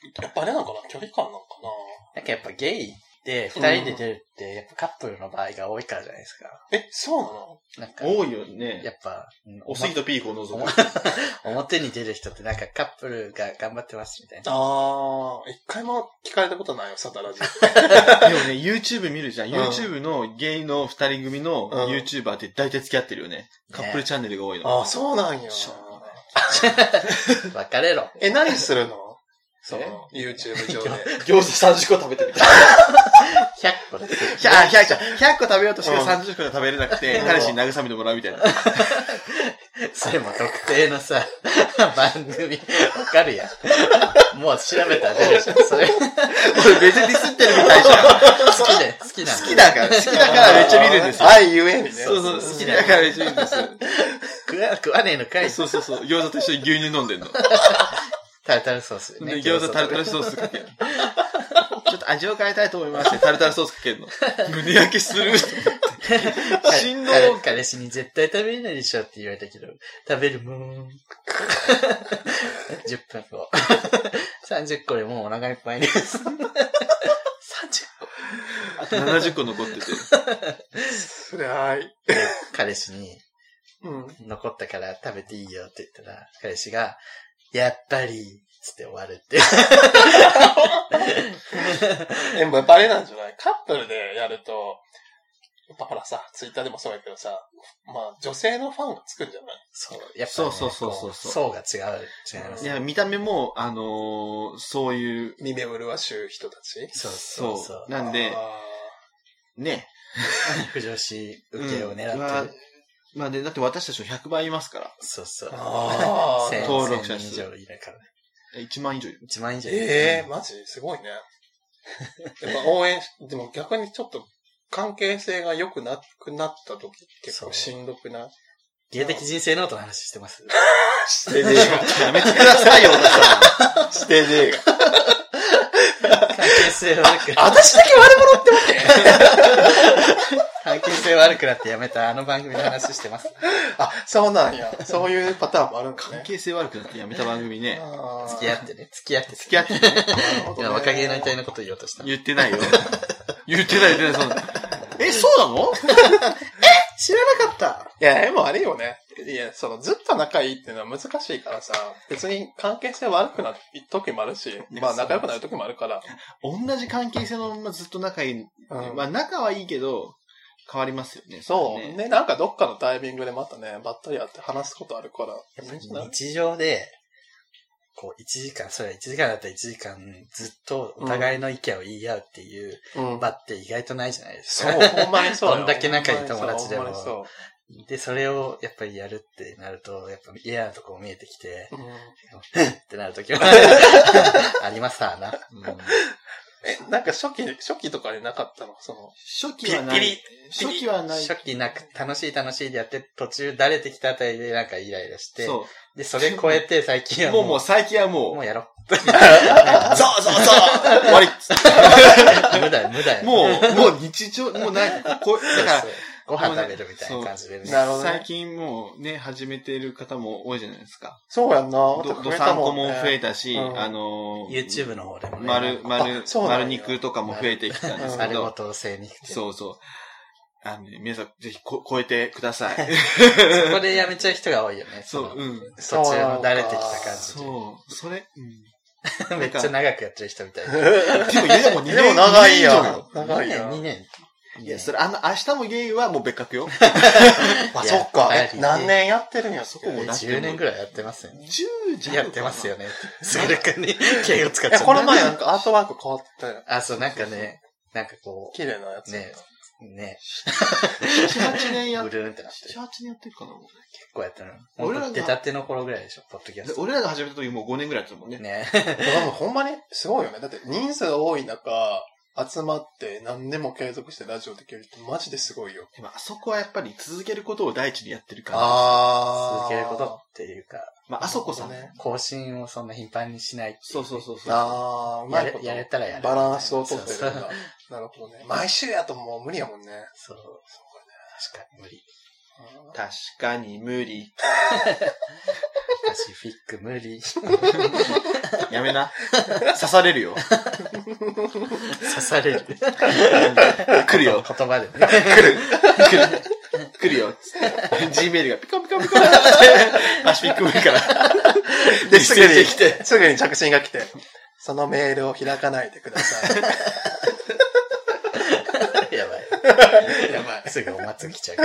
みたいやっぱあれなのかな？距離感なのかな？なんかやっぱゲイで二人で出るって、やっぱカップルの場合が多いからじゃないですか。なえ、そうなの？なんか、多いよね。やっぱ、うんおすぎとピーコを除く。表に出る人ってなんかカップルが頑張ってますみたいな。ああ、一回も聞かれたことないよ、サタラジ。でもね、YouTube 見るじゃん。うん YouTube のゲイの二人組のうん YouTuber って大体付き合ってるよね。カップルチャンネルが多いの。ああ、そうなんや。別 れろ。え、何するの？そえ？の、YouTube 上で。餃子30個食べてみた。100個です。100, 100, 100個食べようとしてうん30個で食べれなくて、う ん彼氏に慰めてもらうみたいな。それも特定のさ、番組、わかるやん。もう調べたら出るじゃん。それ、好俺別にディスってるみたいじゃん。きで、好きなの。好きだから、好きだからめっちゃ見るんですよ。愛ゆえにね。そうそう、好好きだからめっちゃ見るんですよ。食わ食わねえのかいそうそうそう、餃子と一緒に牛乳飲んでんの。タルタルソース、で餃子タルタルソースかける。ちょっと味を変えたいと思いますってタルタルソースかけるの。胸焼けする。振動彼彼氏に絶対食べれないでしょって言われたけど、食べるもん。10分後。30個でもうお腹いっぱいです。30個。あと70個残ってて。つらい。彼氏に、うん。残ったから食べていいよって言ったら、彼氏が、やっぱり、つって終わるって。え、もうやっぱあれなんじゃない？カップルでやると、やっぱほらさ、ツイッターでもそうやけどさ、まあ女性のファンがつくんじゃない？そう、やっぱ、ね、そうそうそうそうこ層が違う、違いますいや、見た目も、あのーそういう、耳を麗しゅう人たち？そうそそううそう。なんで、あね、不女子受けを狙うんまあってる。まあね、だって私たちの100倍いますから。そうそう。あー 千登録者数以上いるからね。1万以上いる。1万以上いる。ええマジ？すごいね。やっぱ応援し、でも逆にちょっと関係性が良くなくなった時結構しんどくない？芸的人生ノートの話してます。してねえやめてくださいよ、小田さが。してねえが。関係性悪くな私だけ悪者ってわけ？関係性悪くなってやめたあの番組の話してます。あ、そうなんや。そういうパターンもあるんだん。ね。関係性悪くなってやめた番組ね。あー付き合ってね。付き合って。付き合ってね。なるほどね今若芸能みたいなこと言おうとした。言ってないよ。言ってない、言ってない、そんな。え、そうなの？知らなかったいや、でもあれよね。いや、その、ずっと仲いいっていうのは難しいからさ、別に関係性悪くなる時もあるし、まあ仲良くなる時もあるから。同じ関係性のままずっと仲いい。うんまあ仲はいいけど、変わりますよね。そう。ねね、なんかどっかのタイミングでまたね、ばったり会って話すことあるから。いいんじゃない日常で、こう、1時間、それは1時間だったら1時間ずっとお互いの意見を言い合うっていううん場って意外とないじゃないですか。そう、ほんまにそうよ。どんだけ仲いい友達でもほんまにそで、それをやっぱりやるってなると、やっぱ嫌なとこも見えてきて、う。うんってなるときはありますわな。うんえ、なんか初期、初期とかでなかったの？その、初期はない。初期はない。初期なく、楽しい楽しいでやって、途中慣れてきたあたりでなんかイライラして、そで、それ超えて最近はもう、うもう最近はもう、もうやろ そうそうそう終わりう。無駄無駄もう、もう日常、もうなんか、こう、だから、ご飯食べるみたいな感じでね。なるほどね最近もうね、始めてる方も多いじゃないですか。そうやんな。ど、どさんこも増えたし、うんあのー、YouTube の方でもね。丸、丸丸肉とかも増えてきたんですけ丸ごど、と精肉店。そうそう。あのね、皆さん、ぜひこ超えてください。そこでやめちゃう人が多いよね。そう、のうん。途中の慣れてきた感じそう、それ、うん。で。めっちゃ長くやってる人みたい な。でも、いやでも2年でも長いやん。長いやん。2年。いや、それ、あの、明日もゲイはもう別格よ。あ、そっか。何年やってるんやそこもだって10年ぐらいやってますよね。10じゃん。やってますよね。すぐるくんに敬語使っちゃえ、った。この前なんかアートワーク変わったよ。あ、そう、なんかね、なんかこ綺麗なやつ。う、ね、ね、7、8年やっブルーンってなって。7、8年やってるかな結構やってるの。俺ら出たての頃ぐらいでしょ、ポッドキャスト。俺らが始めた時もう5年ぐらいやってたもんね。ね。ほんまにすごいよね。だって人数が多い中、集まって何年も継続してラジオできるってマジですごいよ。でもあそこはやっぱり続けることを第一にやってるから。あ続けることっていうか、まあ、あそこさんね。更新をそんな頻繁にしないっていそうそうそうそう。ああ、うまいこと。やれやれたらやる。バランスをとってるんそうだ。なるほどね。毎週やともう無理やもんね。そう。確かに無理。確かに無理。パシフィック無理。やめな。刺されるよ。刺される。来るよ。言葉でね。来る。来る。来るよ。G メールがピコピコピコってパシフィック無理から。で、すぐに出てきて。すぐに着信が来て、そのメールを開かないでください。やばい。すぐお松来ちゃう。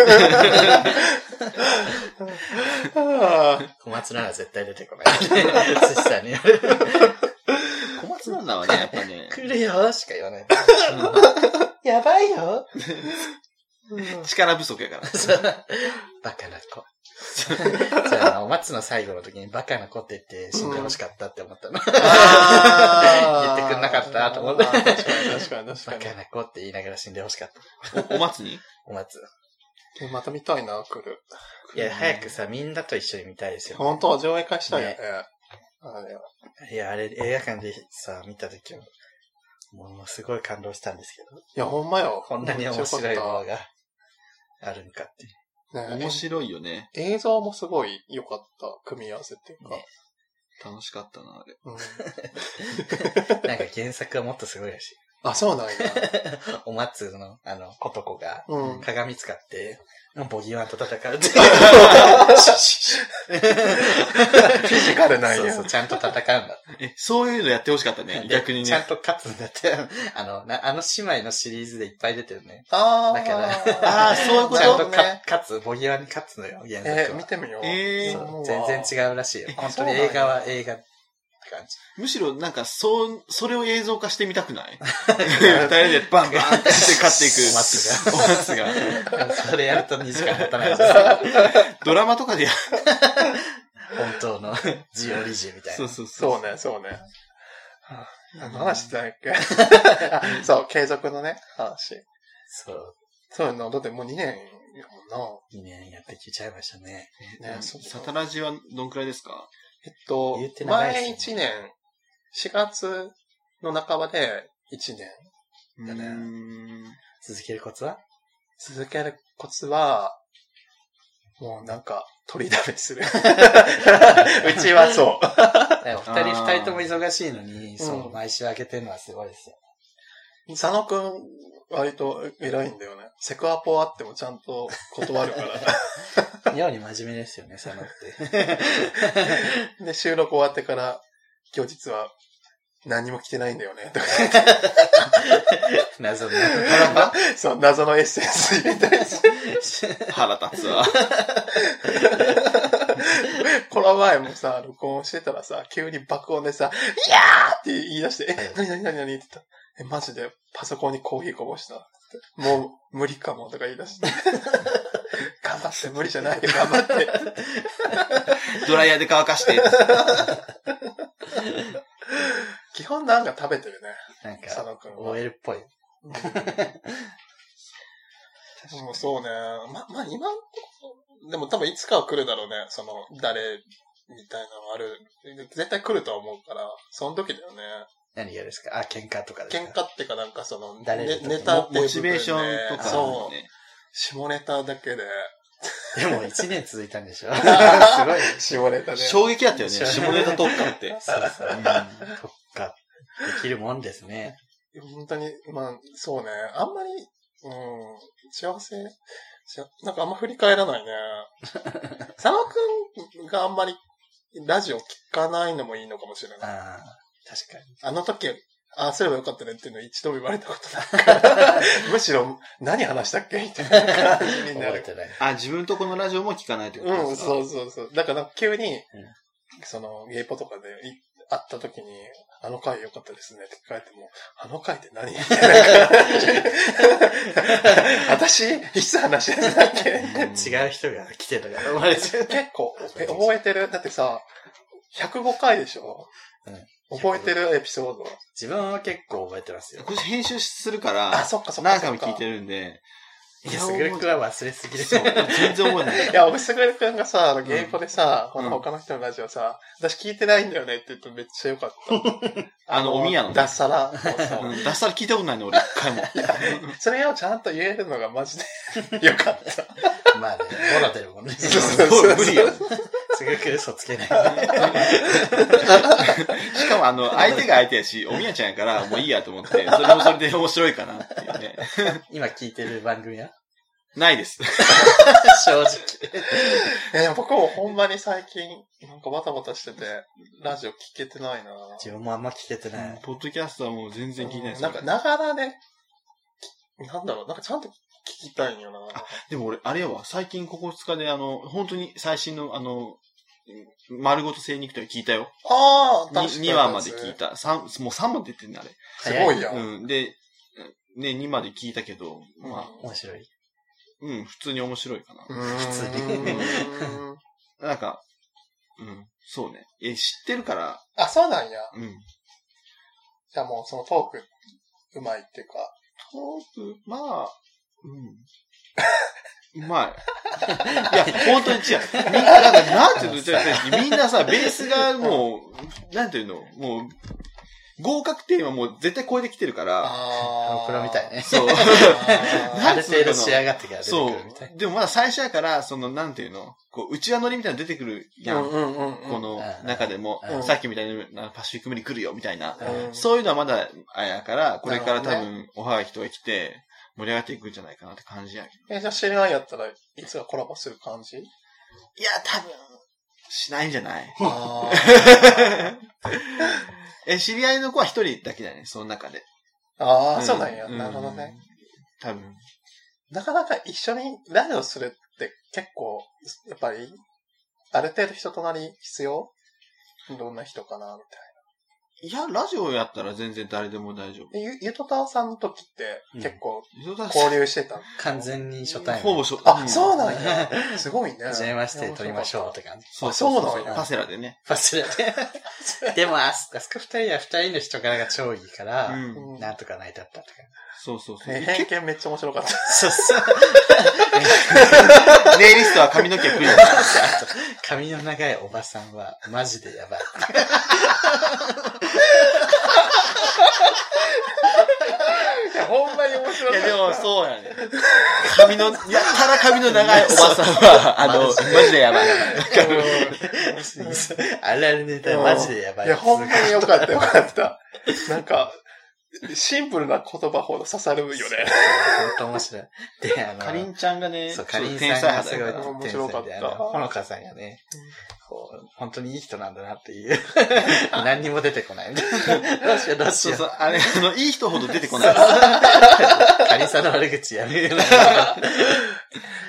小松菜奈絶対出てこない。寿司さんに言われる。小松菜奈はね、やっぱね、来るよしか言わない。やばいよ。力不足やから。バカな子。じゃあ、お松の最後の時にバカな子って言って死んでほしかったって思ったの。言ってくんなかったと思ってあー確かに確かに確バかにカな子って言いながら死んでほしかった。おお松に？お松。え。また見たいな、来る。いや、早くさ、みんなと一緒に見たいですよ、本当は上映会したいよねね。あれいや、あれ、映画館でさ、見た時は、ものすごい感動したんですけど、いや、ほんまよ。こんなに面白いものねがあるんかっていう。面白いよね。映像もすごい良かった。組み合わせっていうか。ね楽しかったな、あれ。うん なんか原作はもっとすごいらしい。あ、そうなんや。お松の、あの、ことこが、うん。鏡使って、ボギーワンと戦うっていう。フィジカルなんや。そうそう、ちゃんと戦うんだ。え、そういうのやってほしかったね。逆にね。ちゃんと勝つんだって。あの、なあの姉妹のシリーズでいっぱい出てるね。あだからあーそういうこと？ちゃんとかね勝つ、ボギーワンに勝つのよ、原作は。えー見てみよう。えーそう全然違うらしいよ。本当に映画は映画。感じ。むしろなんか、そう、それを映像化してみたくない？二人でバンバンって勝っていく。お松お松が。それやると2時間持たないです。ドラマとかでや本当のジオリジみたいな。そうそうそう。そうね、そうね。はあ何の話してたっけ？あそう、継続のね、話。そう。そういうの、だってもう2年やも2年やってきちゃいましたね。んな。ね、サタラジはどんくらいですか？えっと言って、長い前です1年、4月の半ばで1年。だね続けるコツは？続けるコツは、もうなんか、取りだめする。うちはそう。お二人二人とも忙しいのに、そうう、ん毎週開けてるのはすごいですよ。佐野くん、割と偉いんだよね。セクアポあってもちゃんと断るから。妙に真面目ですよね、そのって。で、収録終わってから、今日実は何も来てないんだよね。と か謎の。そう、謎のエッセンス入れたりして。腹立つわ。この前もさ、録音してたらさ、急に爆音でさ、いやーって言い出して、え、なになになになにって言ったらえ、マジでパソコンにコーヒーこぼしたって。もう無理かもとか言い出して。頑張って、無理じゃないよ、頑張って。ドライヤーで乾かして。基本なんか食べてるね。なん佐か、野くんは。OL っぽい。もうそうね。ま、まあ、今でも多分いつかは来るだろうね。その、誰、みたいなのある。絶対来るとは思うから、その時だよね。何がですか？あ、喧嘩とかです喧か嘩っていうかなんかその、誰ネタっていう部分でモチベーションとか、そう。ね。下ネタだけで。でも1年続いたんでしょ？すごい。下ネタで。衝撃だったよね。下ネタ特化って。そうそう。うん特化できるもんですね。本当に、まあ、そうね。あんまり、うん、幸せ、なんかあんま振り返らないね。佐野くんがあんまりラジオ聞かないのもいいのかもしれない。確かに。あの時、ああすればよかったねっていうのを一度も言われたことないから。むしろ、何話したっけ？みたいな感じになる。あ、自分とこのラジオも聞かないってことうん、ですか？そうそうそう。だから急に、その、ゲイポとかでい会った時に、あの回良かったですねって聞かれても、あの回って何？みたいな感じ。私、いつ話してたっけ？違う人が来てたから生まれ。結構、え、覚えてる？だってさ、105回でしょ、うん覚えてるエピソード。自分は結構覚えてますよ。これ編集するから、あ、そっかそっか。何回も聞いてるんで、いや、すぐるくんは忘れすぎる。そう、全然覚えてない。いや、僕、すぐるくんがさ、あのゲイポでさ、うんこの他の人のラジオさ、私聞いてないんだよねって言ってめっちゃよかった。あのお宮のね脱サラ。脱サラ聞いたことないの、俺、一回も。それをちゃんと言えるのがマジでよかった。まあね、ボロ出るもんね。そうそうそう無理よ。すぐく嘘つけない。しかも、あの、相手が相手やし、おみやちゃんやから、もういいやと思って、それもそれで面白いかなっていうね。今聞いてる番組は？ないです。正直。え僕もほんまに最近、なんかバタバタしてて、ラジオ聞けてないな自分もあんま聞けてない。ポッドキャストはもう全然聞いてないです。なんか、ながらね、なんだろう、なんかちゃんと聞きたいんよなでも俺、あれやわ、最近ここ2日で、あの、本当に最新の、あの、丸ごと精肉店聞いたよ。ああ、確かに。2話まで聞い。た。三もう3まで出てんね、あれ。すごいやん。うん。で、ね、2まで聞いたけど、まあ、面白い。うん、普通に面白いかな。普通になんか、うん、そうね。え、知ってるから、あ、そうなんや。うん。じゃあもうそのトーク、うまいっていうか。トーク、まあ、うん。うまい。いや、本当に違う。みんな、なんか、なんていうのじゃあみんなさ、ベースがもう、なんていうのもう、合格点はもう絶対超えてきてるから、あプロみたいね。そう。ある程度仕上がってから出てそくるみたい。う。でもまだ最初やから、その、なんていうのこう、内輪乗りみたいなの出てくるやん。うんうんうんうん。この中でも、うんさっきみたいなパシフィック無理来るよ、みたいな。うんそういうのはまだ、あれやから、これから多分、おはがきとが来て、盛り上がっていくんじゃないかなって感じやけど。え、じゃあ知り合いやったらいつかコラボする感じ？いや、多分、しないんじゃない？あ え、知り合いの子は一人だけだよね、その中で。あー、そうなんや。んなるほどね。。多分。なかなか一緒にラジオするって結構、やっぱり、ある程度人となり必要？どんな人かなみたいいや、ラジオやったら全然誰でも大丈夫。えゆ、ゆとたわさんの時って結構交交流してた？の、完全に初対面。ほぼ初、あ、そううなんや。すごいね。はじめまして、撮りましょうって感じ。そうそうなんやパセラでね。ファスラで。でも、あそこ二人は二人の人柄が超いいから、うん。うんなんとか成り立ったって感そうそうそう。え偏見めっちゃ面白かった。じ。そうそう。ネイリストは髪の毛プリン。髪の長いおばさんは、マジでやばい。いや、ほんまに面白いや、かった。でもそうやね。髪の、やたら髪の長いおばさんは、あの、マジでやばい。あれあれネタマジでやばい。いや、ほんまによかったよかった。なんか、シンプルな言葉ほど刺さるよね。本当面白い。で、あの、かりんちゃんがね、そう、かりん天さん才がすごい。面白かったほのかさんがね、こう、本当にいい人なんだなっていう。何にも出てこない。どうしようどうしよう。そうそう、あれ、あの、いい人ほど出てこない。かりんさんの悪口やめる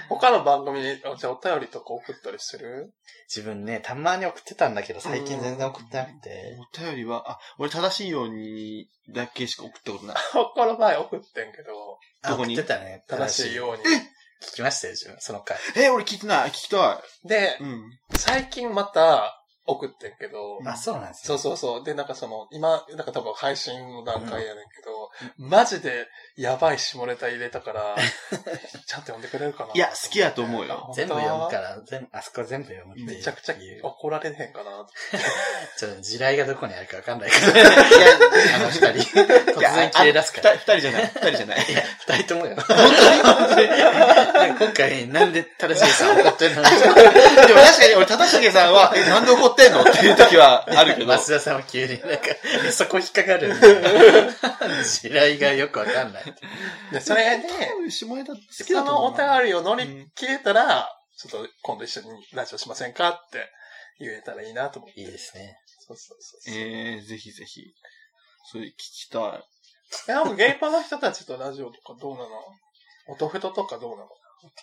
他の番組に、じゃあお便りとか送ったりする？自分ね、たまに送ってたんだけど、最近全然送ってなくて。お便りは、あ、俺正しいようにだけしか送ったことない。この前送ってんけど、あどこに？送ってたね。正しいように。聞きましたよ、自分、その回。え、俺聞いてない。聞きたでい。、うん。最近また送ってんけど、あ、そうなんですそうよ。そうそう。で、なんかその、今、なんか多分配信の段階やねんけど、マジでやばい下ネタ入れたから、ちゃんと読んでくれるかな？いや好きやと思うよ全部読むから、全部、あそこ全部読むっていう。めちゃくちゃ怒られへんかな？ちょっと地雷がどこにあるかわかんないから。あの二人。突然切れ出すから。二人じゃない。二人じゃない。いや、二人ともよ。本当に？今回、なんで正しいさん怒ってんの？でも確かに俺、正しさんは、え、なんで怒ってんの？っていう時はあるけど。増田さんは急になんか、そこ引っかかる。地雷がよくわかんない。で、それで、下そのお。便りを乗り切れたら、ちょっと今度一緒にラジオしませんか？って言えたらいいなと思って。いいですね。そうそうそう。えー、ぜひぜひ。それ聞きたい。え、なんかゲイパの人たちとラジオとかどうなの？おとふととかどうなの？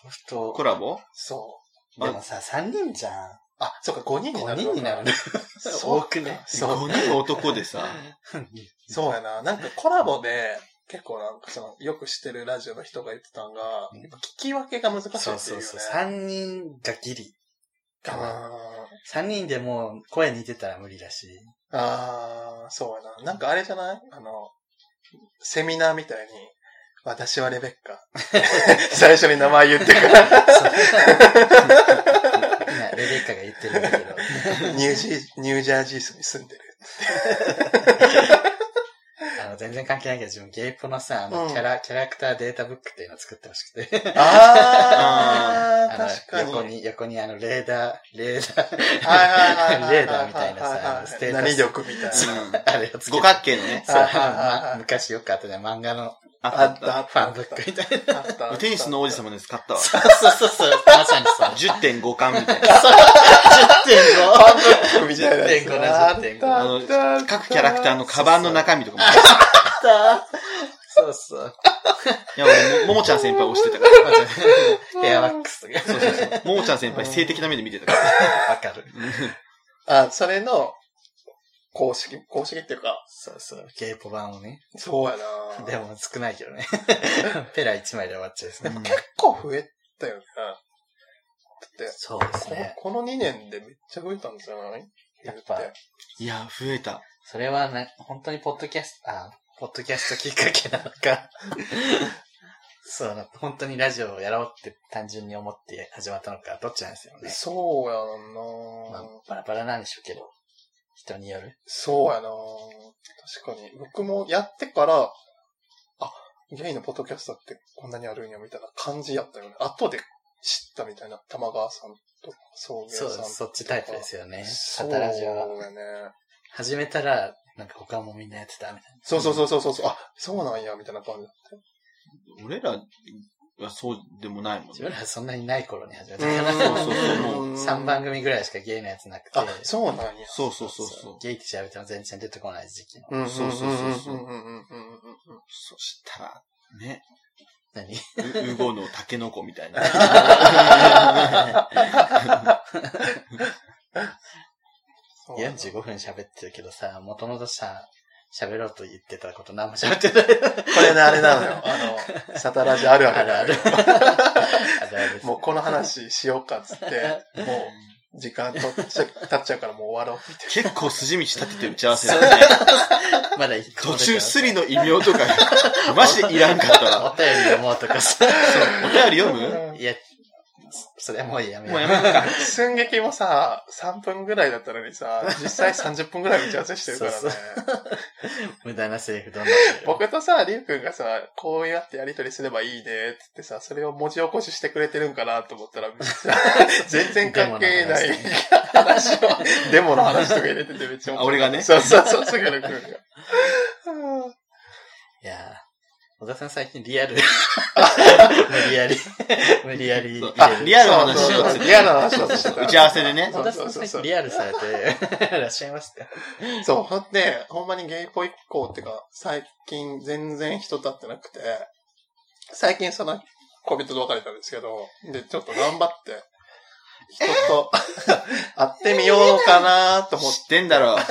ふとコラボ？そう。でもさ、三人じゃん。あ、そうか、5人にな5る人になる。そう多くね。そう。5人の男でさ、そうやな。なんかコラボで、結構なんかその、よく知ってるラジオの人が言ってたのが、うんやっぱ聞き分けが難しいっていうよね。そうそうそう。三人がギリ。あ三人でもう声似てたら無理だし。ーあー、そうやな。なんかあれじゃない？あの、セミナーみたいに、私はレベッカ。最初に名前言ってから、今、レベッカが言ってるんだけど。ニュージー、ニュージャージースに住んでる。あの、全然関係ないけど、自分ゲイポのさ、あの、うんキャラ、キャラクターデータブックっていうのを作ってほしくて。あー、あの確かに。横に、横にあの、レーダー、レーダー。レーダーみたいなさステータス何力みたいな。あれを五角形のね。昔よくあったじゃん、漫画のああった、あった。ファンブックみたいな。あった。あったテニスの王子様のやつ買ったわ。そうそうそう、まさにそう。10.5巻みたいな。10.5。みたいなやつ。10.5な10.5あの、各キャラクターのカバンの中身とかも。いそうそう。や、俺も、ももちゃん先輩押してたから。ヘアワックスとか。そうそうそう。ももちゃん先輩性的な目で見てたから。わかる。あ、それの、公式、公式っていうか、そうそう、ゲイポ版をね。そうやな でも少ないけどね。ペラ1枚で終わっちゃうですね。結構増えたよね。だって、そうですね。この2年でめっちゃ増えたんじゃない？やっぱいや、増えた。それはね、本当にポッドキャスト、あ、ポッドキャストきっかけなのか。そう、本当にラジオをやろうって単純に思って始まったのか、どっちなんですよね。そうやまあな、バラバラなんでしょうけど、人による？そうやな確かに。僕もやってから、あ、ゲイのポッドキャストってこんなにあるんや、みたいな感じやったよね。後で知ったみたいな、玉川さんとか、送迎さんとか。そう、そっちタイプですよね。そうサタラジは。やね。始めたら、なんか他もみんなやってたみたいな。そうそうそうそうそう。あ、そうなんや、みたいな感じ。俺らはそうでもないもんね。自分らはそんなにない頃に始めたうんから、そうそうそうもう 3番組ぐらいしかゲイのやつなくて、あ、そうなんや。そうそうそうそう。ゲイって調べても全然出てこない時期の。うんそうそうそうそううんうんうんうんうんうんそしたら、ね、何う、うごのタケノコみたいな。そう45分喋ってるけどさ、元々さ、喋ろうと言ってたこと何も喋ってない。これね、あれなのよ。あの、サタラジあるある。あるもうこの話しようかっつって、もう時間とっちゃ経っちゃうからもう終わろうみたい結構筋道立てて打ち合わせだね。まだ途中スリの異名とか、マジでいらんかったないおわ。便り読もうとかさ。お便り読む？いや、それはもうやめよもうやめようか。な。寸劇もさ、3分ぐらいだったのにさ、実際30分ぐらい打ち合わせしてるからね。そう無駄なセリフどんどん。僕とさ、りゅうくんがさ、こうやってやりとりすればいいねってってさ、それを文字起こししてくれてるんかなと思ったら、全然関係ない話を、デモの話とか入れててめっちゃ面白いあ俺がねそうそうそう、すぐるくんが。いやー、小田さん最近リアル。無理やり、無理やり入あ。リアルな話しようっつってリアルな話をしてた。打ち合わせでね。小田さん最近リアルされてらっしゃいましたよ。そう、ほんで、ほんまにゲイポ以降っていうか、最近全然人と会ってなくて、最近その、恋人と別れたんですけど、で、ちょっと頑張って、人と会ってみようかなと思っ知ってんだろ。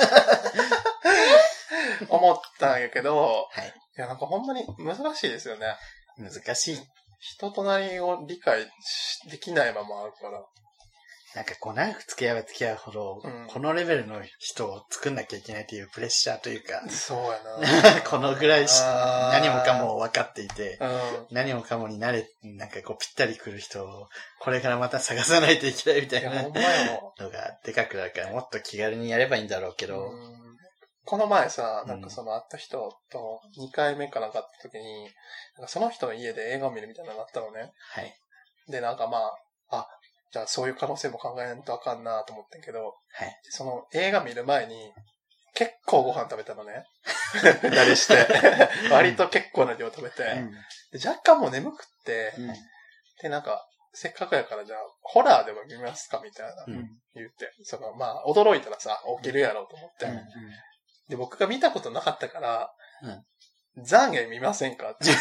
思ったんやけど、はい。いや、なんかほんまに難しいですよね。難しい。人となりを理解しできないままあるから。なんかこう長く付き合えば付き合うほど、うんこのレベルの人を作んなきゃいけないというプレッシャーというか、そうやな。このぐらいしあー何もかも分かっていて、うん。何もかもに慣れ、なんかこうぴったり来る人を、これからまた探さないといけないみたいなほんまよ。のがでかくなるから、もっと気軽にやればいいんだろうけど、うんこの前さ、うんなんかその会った人と2回目かなんか会った時に、なんかその人の家で映画を見るみたいなのがあったのね。はい。で、なんかまあ、あ、じゃあそういう可能性も考えないとあかんなと思ってんけど、はい。でその映画見る前に、結構ご飯食べたのね。二人して？割と結構な量食べて、で若干もう眠くって、で、なんか、せっかくやからじゃあ、ホラーでも見ますかみたいな、うん言って。その、まあ、驚いたらさ、起きるやろうと思って。うんで、僕が見たことなかったから、懺悔見ませんか？って言っ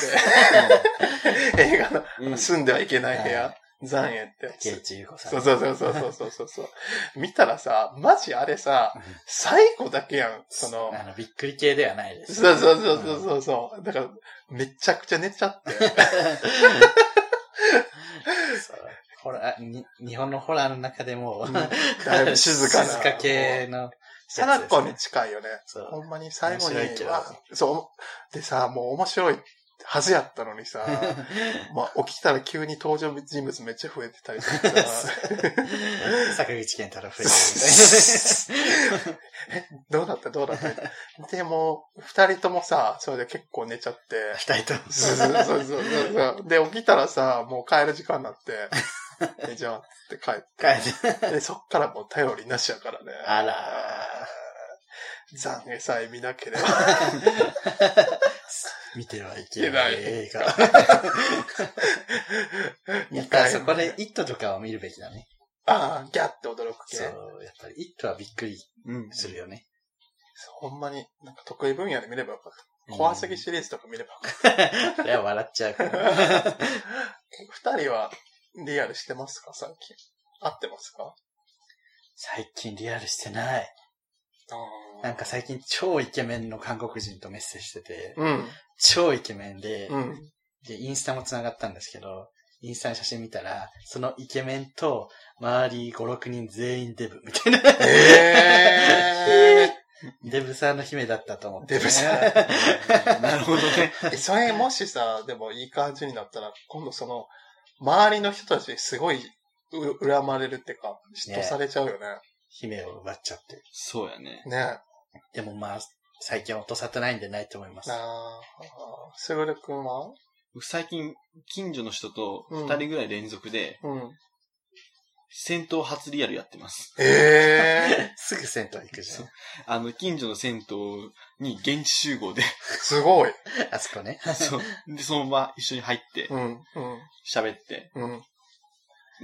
て、映画の、うん住んではいけない部屋、懺悔ってや竹つ。内優子さん。そうそうそうそうそうそうそう。見たらさ、マジあれさ、最後だけやん。その、あの、びっくり系ではないです。そうそうそうそうそうそう。だから、めちゃくちゃ寝ちゃって。ホラーに日本のホラーの中でも、だいぶ静かな。静か系の貞子に近いよね。そうほんまに最後に面白いけどわそう。でさ、もう面白いはずやったのにさ、まあ、起きたら急に登場人物めっちゃ増えてたりとかさ、坂口健太郎増えてる どうだった？どうだった？で、もう、二人ともさ、それで結構寝ちゃって、みたいな。二人とも。そうそうそう。で、起きたらさ、もう帰る時間になって、で じゃあ、って帰って。帰って。で、そっからもう頼りなしやからね。あら懺悔さえ見なければ。見てはいけない映画。やっ2ぱり回そこで、イットとかを見るべきだね。ああ、ギャって驚く系。そう、やっぱり、イットはびっくりうん。するよね。ほんまに、なんか得意分野で見ればよかった。うん怖すぎシリーズとか見ればよかっそれは笑っちゃうから。た。二人はリアルしてますか？最近。合ってますか？最近リアルしてない。なんか最近超イケメンの韓国人とメッセージしてて、うん。超イケメンで、うん。で、インスタも繋がったんですけど、インスタの写真見たら、そのイケメンと、周り5、6人全員デブみたいな。え デブさんの姫だったと思って、デブさん なるほどね。それもしさ、でもいい感じになったら、今度その、周りの人たちすごいう恨まれるってか、嫉妬されちゃうよね。姫を奪っちゃって。そうやね。ねでもまあ、最近音沙汰ないんでないと思います。なあ、すぐるくんは？僕最近、近所の人と二人ぐらい連続で、うん。戦闘初リアルやってます。ええ すぐ銭湯行くじゃん。あの、近所の銭湯に現地集合で、すごい。あそこね。そう。で、そのまま一緒に入って、うん、うん、喋って、うん。も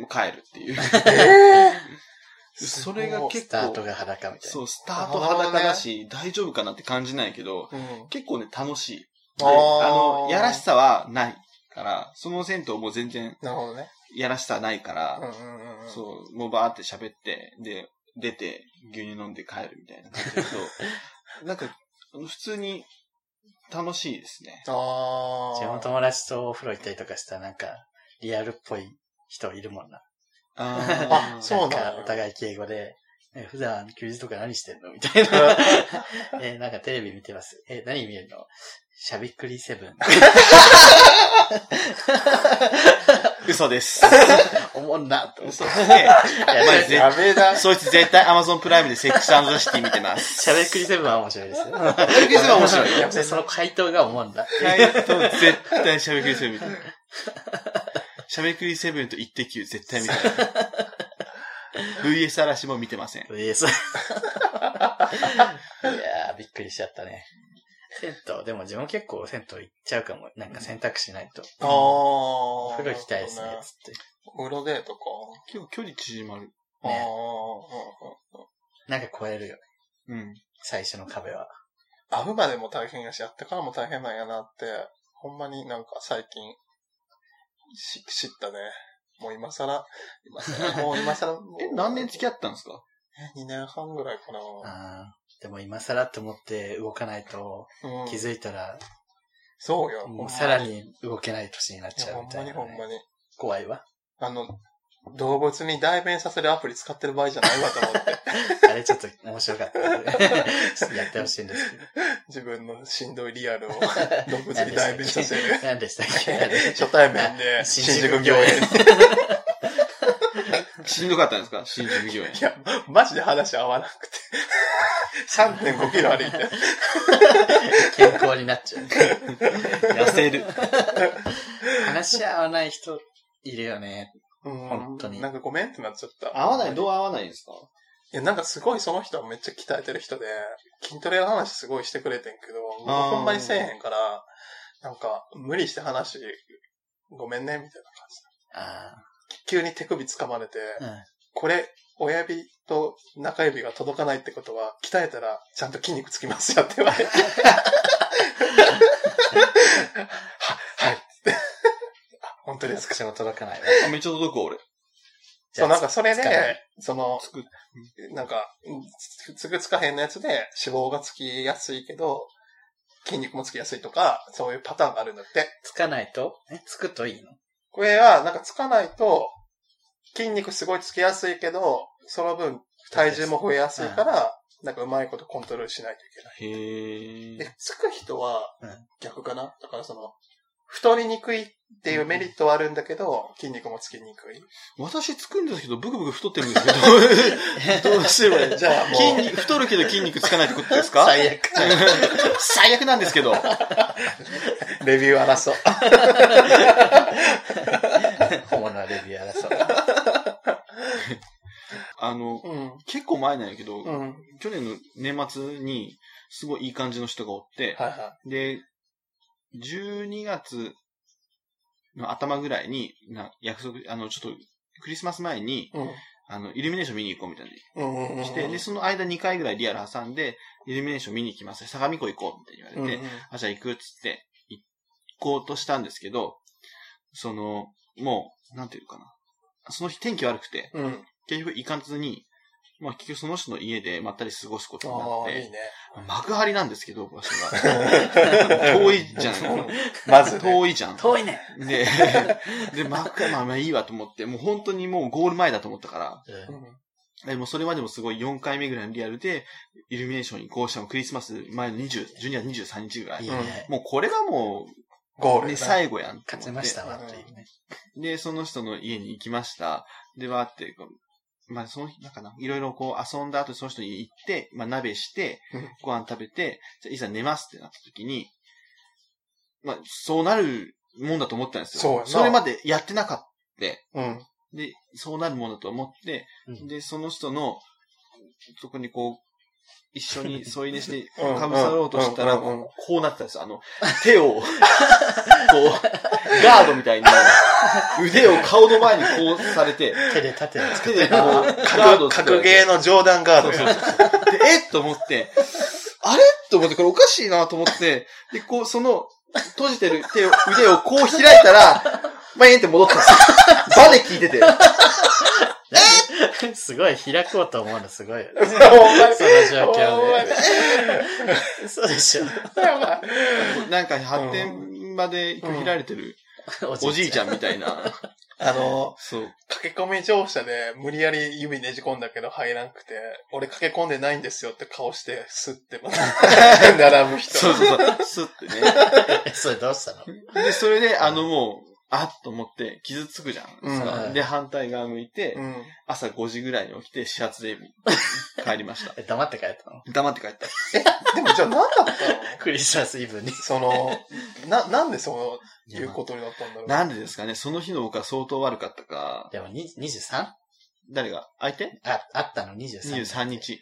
う帰るっていう。ええ それが結構スタート、が裸みたいな。そう、スタート裸だし、大丈夫かなって感じないけど、うん。結構ね、楽しい。であの、やらしさはないから、その銭湯も全然なるほどね。やらしさないから、うんうんうんうん。そう、もうバーって喋って、で、出て、牛乳飲んで帰るみたいな感じだけど、なんか、普通に楽しいですね。あ自分の友達とお風呂行ったりとかしたらなんか、リアルっぽい人いるもんな。ああそうなんお互い敬語で、え普段休日とか何してんの？みたいな。え、なんかテレビ見てます。え、何見るの？しゃべくりセブン。嘘です。おもんなと。嘘ですね。いやべえな。そいつ絶対 Amazon プライムでセックスザシティ見てます。しゃべくりセブンは面白いですよ。しゃべくりセブンは面白いいや、その回答が思うんだ。はい、と絶対しゃべくりセブン見てる。しゃべくりセブンとイッテ Q 絶対見てない。VS 嵐も見てません。VS。いやー、びっくりしちゃったね。銭湯、でも自分結構銭湯行っちゃうかも。なんか選択しないと。ああ。お風呂行きたいですね、つって。お風呂デートか。結構距離縮まる。ああ、なんか超えるよね。うん。最初の壁は。会うまでも大変やし、会ってからも大変なんやなって、ほんまになんか最近、し、知ったね。もう今更、今更、もう今更、え、何年付き合ったんですか？え ?2 年半ぐらいかな。あーでも今更って思って動かないと、うん、気づいたら、そうよ。もうさらに動けない年になっいや、ちゃうみたいなね、ほんまに。怖いわ。あの、動物に代弁させるアプリ使ってる場合じゃないわと思って。あれちょっと面白かったやってほしいんですけど。自分のしんどいリアルを 動物に代弁させる。何でしたっけ？初対面で新新宿宿御苑。しんどかったんですか？新宿御苑。いや、マジで話合わなくて。3.5キロ歩いて。健康になっちゃう。痩せる。話し合わない人いるよね。うん本当になんかごめんってなっちゃった。合わない、いどう合わないんですか？や、なんかすごいその人はめっちゃ鍛えてる人で、筋トレの話すごいしてくれてんけど、ほんまにせえへんから、なんか無理して話、ごめんね、みたいな感じ。あ急に手首掴まれて、あ。うん。これ、親指と中指が届かないってことは、鍛えたらちゃんと筋肉つきますよって言われて。は、はい。ってあ本当ですか私も届かないめっちゃ届くわ俺。そう、なんかそれでその、つく。なんか、うんつつくつかへんのやつで脂肪がつきやすいけど、筋肉もつきやすいとか、そういうパターンがあるんだって。つかないと？え、つくといいの？これは、なんかつかないと、筋肉すごいつきやすいけど、その分体重も増えやすいから、なんかうまいことコントロールしないといけない。へー。で、つく人はうん逆かな、だからその、太りにくいっていうメリットはあるんだけど、筋肉もつきにくい。私つくんですけど、ブクブク太ってるんですけど、どう すればいい？じゃあもう筋肉、太るけど筋肉つかないってことですか？最悪。最悪なんですけど。レビュー争う。主なレビュー争う。あの、うん。結構前なんやけど、うん。去年の年末に、すごいいい感じの人がおって、はいはで、12月の頭ぐらいに、な約束、あの、ちょっと、クリスマス前に、い。うん。あの、イルミネーション見に行こうみたいうんうんうんにして、で、その間2回ぐらいリアル挟んで、イルミネーション見に行きます。相模湖行こうみたいに言われて、あ、じゃあ行くっつって、行こうとしたんですけど、その、もう、なんていうかな。その日天気悪くて、うん。うん。結局行かずに、まあ結局その人の家でまったり過ごすことになああ、いいって、ね。幕張なんですけど、場所が。遠いじゃん。まずね、遠いじゃん。遠いね。で、で、幕張、まあまあいいわと思って、もう本当にもうゴール前だと思ったから、でもそれまでもすごい4回目ぐらいのリアルで、イルミネーションにこうしたのクリスマス前の20、12月23日ぐらい。いいね。もうこれがもう、ね、ゴールね。最後やんって思って。勝ちましたわ、というね。で、その人の家に行きました。で、わーって、こうまあ、その日、なんかな、いろいろこう遊んだ後、その人に行って、まあ、鍋してうん、ご飯食べて、じゃあいざ寝ますってなった時に、まあ、そうなるもんだと思ったんですよ。そうそれまでやってなかった。うん。で、そうなるもんだと思って、うんで、その人の、そこにこう、一緒に添い寝して、うんかぶさろうとしたら、こうなったんですよ。あの、手を、こう、ガードみたいに、腕を顔の前にこうされて、手で縦を作手でこう、ガード格格ゲーの上段ガード。そうそうで、えっ？と思って、あれ？と思って、これおかしいなと思って、で、こう、その、閉じてる手を、腕をこう開いたら、まあ、えんって戻ったんですよ。場で聞いてて。すごい開こうと思うのすごい。その状況で。そうでしょ。なんか発展まで区切られてるおじいちゃんみたいな。あの、そう。駆け込み乗車で無理やり指ねじ込んだけど入らなくて、俺駆け込んでないんですよって顔して、スッてまた 並ぶ人。そうそうそう。スッてね。え それどうしたの？で、それで、あのもう、あっと思って傷つくじゃん。うんで、反対側向いて、うん。朝5時ぐらいに起きて始発で帰りました。え黙って帰ったの？黙って帰った。でもじゃあ何だったの？クリスマスイブに。その、な、なんでそういうことになったんだろう？なんでですかね？その日の僕は相当悪かったか。でもに 23? 誰が？相手？あ、あったの？23。?23。日。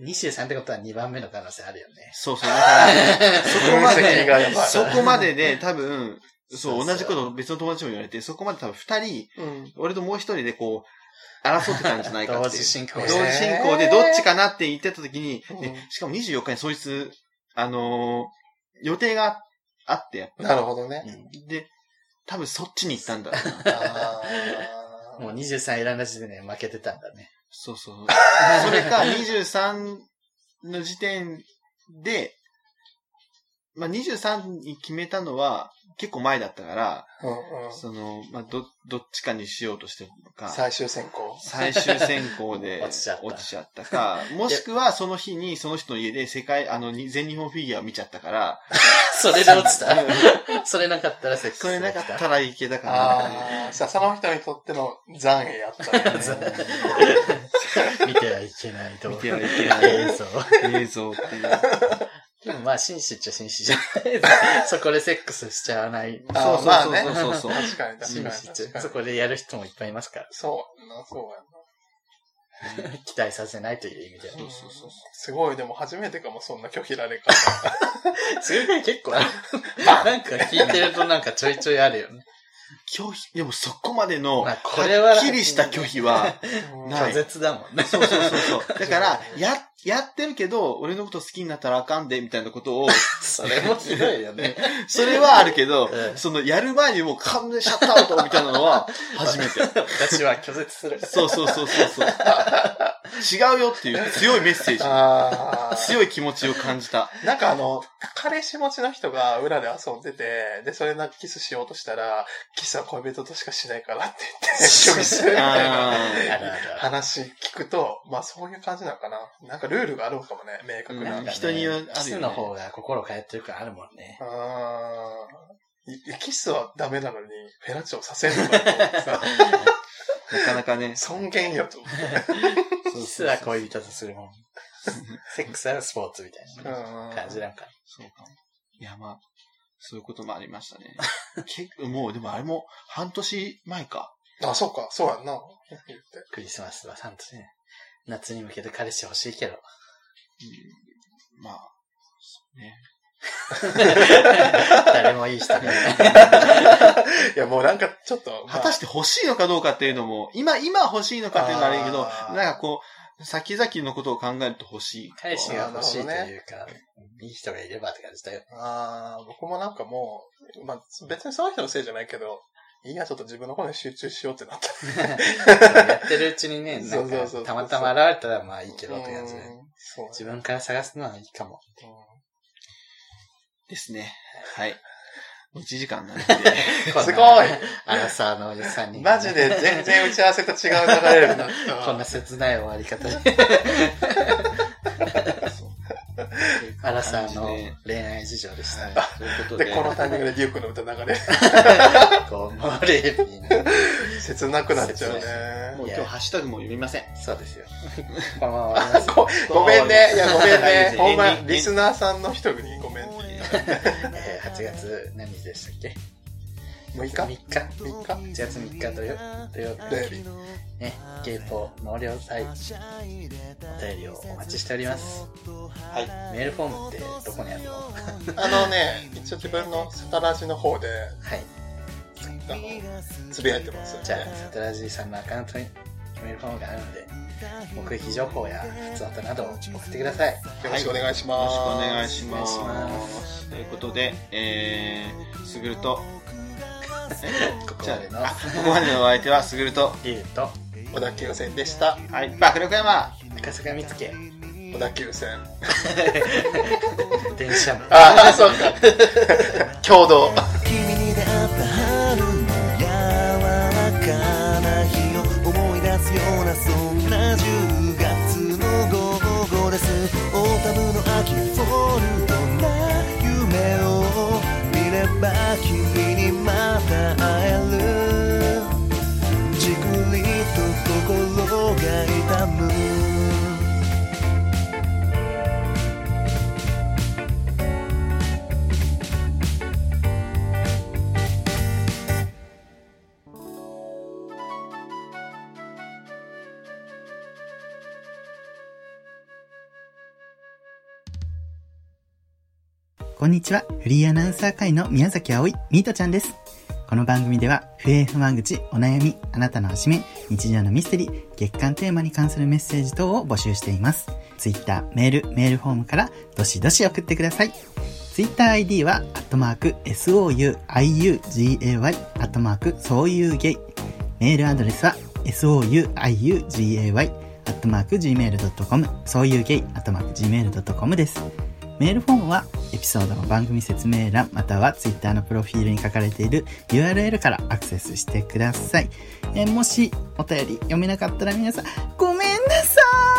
23ってことは2番目の可能性あるよね。そうそう。だから、そこま分析がやで、ばいそこまでで多分、そそう同じこと別の友達も言われて、そこまで多分二人、うん。俺ともう一人でこう、争ってたんじゃないかって。同時進行同で時進行でどっちかなって言ってた時に、うんでしかも24日にそいつ、あのー予定があって、やっぱなるほどね。りで、多分そっちに行ったんだろう もう23選んだ時点で負けてたんだね。そうそう。それか、23の時点で、まあ、23に決めたのは結構前だったから、うんうん。その、まあ、ど、どっちかにしようとしてるのか、最終選考。最終選考で 落ちちゃった落ちちゃったか、もしくはその日にその人の家で世界、あの、に全日本フィギュアを見ちゃったから、それで落ちた。それなかったらセックスそれなかったらいけたかな。ああ、さ、その人にとっての残影やったね。見てはいけないと。見てはいけない映像。映像っていう。でもまあ、紳士っちゃ紳士じゃない。そこでセックスしちゃわない。あそうそうそうそうそう。確かに確かに紳士っちゃ。確かに。そこでやる人もいっぱいいますから。そうそうやな。期待させないという意味では。そうそうそう。すごい、でも初めてかも、そんな拒否られ方。それが結構ある。なんか聞いてるとなんかちょいちょいあるよね。拒否、でもそこまでの、まあはこれはっきりした拒否は、拒絶だもんね。そうそうそうそう。だから、や、やってるけど、俺のこと好きになったらあかんで、みたいなことを、それもひどいよね。それはあるけどう、んその、やる前にもう完全シャットアウトみたいなのは、初めて。私は拒絶する。そうそうそうそうそう。違うよっていう強いメッセージ。ああ。強い気持ちを感じた。なんかあの、彼氏持ちの人が裏で遊んでて、で、それなんかキスしようとしたら、キスは恋人としかしないからって言って、拒否するみたいなああるあるある。話聞くと、まあそういう感じなのかな。なんかルールがあるのかもね、明確な。うん人によるキスの方が心通ってるからあるもんね。あーいキスはダメなのに、フェラチオさせるのかと思ってさ、なかなかね。尊厳よと思って。キスは恋人とするもん。セックスはスポーツみたいなうん感じなんか。そうかも。いや、まあ、そういうこともありましたね。結構、もう、でもあれも半年前か。あ、そうか、そうやんな。クリスマスはちゃんとね、夏に向けて彼氏欲しいけど。うん、まあ、ね。誰もいい人がいや、もうなんかちょっと、果たして欲しいのかどうかっていうのも、今、今欲しいのかっていうのはあれやけど、なんかこう、先々のことを考えると欲しい。彼氏が欲しいというか、いい人がいればって感じだよ。ああ、僕もなんかもう、まあ、別にその人のせいじゃないけど、いいや、ちょっと自分のことに集中しようってなった。やってるうちにね、なそうそうそうそうんか、たまたま現れたらまあいいけどって感じで。自分から探すのはいいかも。ですね。はい。もう1時間なんで。すごいアラサーの3人。マジで全然打ち合わせと違う流れにな。こんな切ない終わり方で。アラサーの恋愛事情でした。はい。ということで、で、このタイミングでデュークの歌流れる。こう、モーレーピーな。切なくなっちゃうね。もう今日ハッシュタグも読みません。そうですよ。このまま終わります。ごごめんね。いや、ごめんはいね。ほんまリスナーさんの人にごめん。えー8月何日でしたっけ？6日 ?3 日 ?3 日 ?8 月3日土曜土曜土曜日日。ね、ゲイポ納涼祭お便りをお待ちしております。はい。メールフォームってどこにあるの？は あのね、一応自分のサタラジの方で、い。あの、つぶやいてますんで。じゃあ、サトラジーさんのアカウントにメールフォームがあるので、目撃情報や普通歌などを送ってください。よろしくお願いしよろます。しくお願いします。お願いしますということで、えー、すぐると、ここじゃまでのあ、あここまでのお相手はすぐると、リュウと、小田急線でした。はい、爆力山赤坂見つけ。小田急線。電車も。ああ、そうか。共同。見こんにちは。フリーアナウンサー会の宮崎葵、ミートちゃんです。この番組では、不平不満口、お悩み、あなたのおしめ、日常のミステリー、月間テーマに関するメッセージ等を募集しています。ツイッター、メール、メールフォームから、どしどし送ってください。ツイッター ID は、アットマーク、souiugay、アットマーク、そういうゲイ。メールアドレスは、souiugay、アットマーク、gmail.com、そういうゲイ、アットマーク、gmail.com です。メールフォームはエピソードの番組説明欄または Twitter のプロフィールに書かれている URL からアクセスしてください。えもしお便り読めなかったら皆さんごめんなさい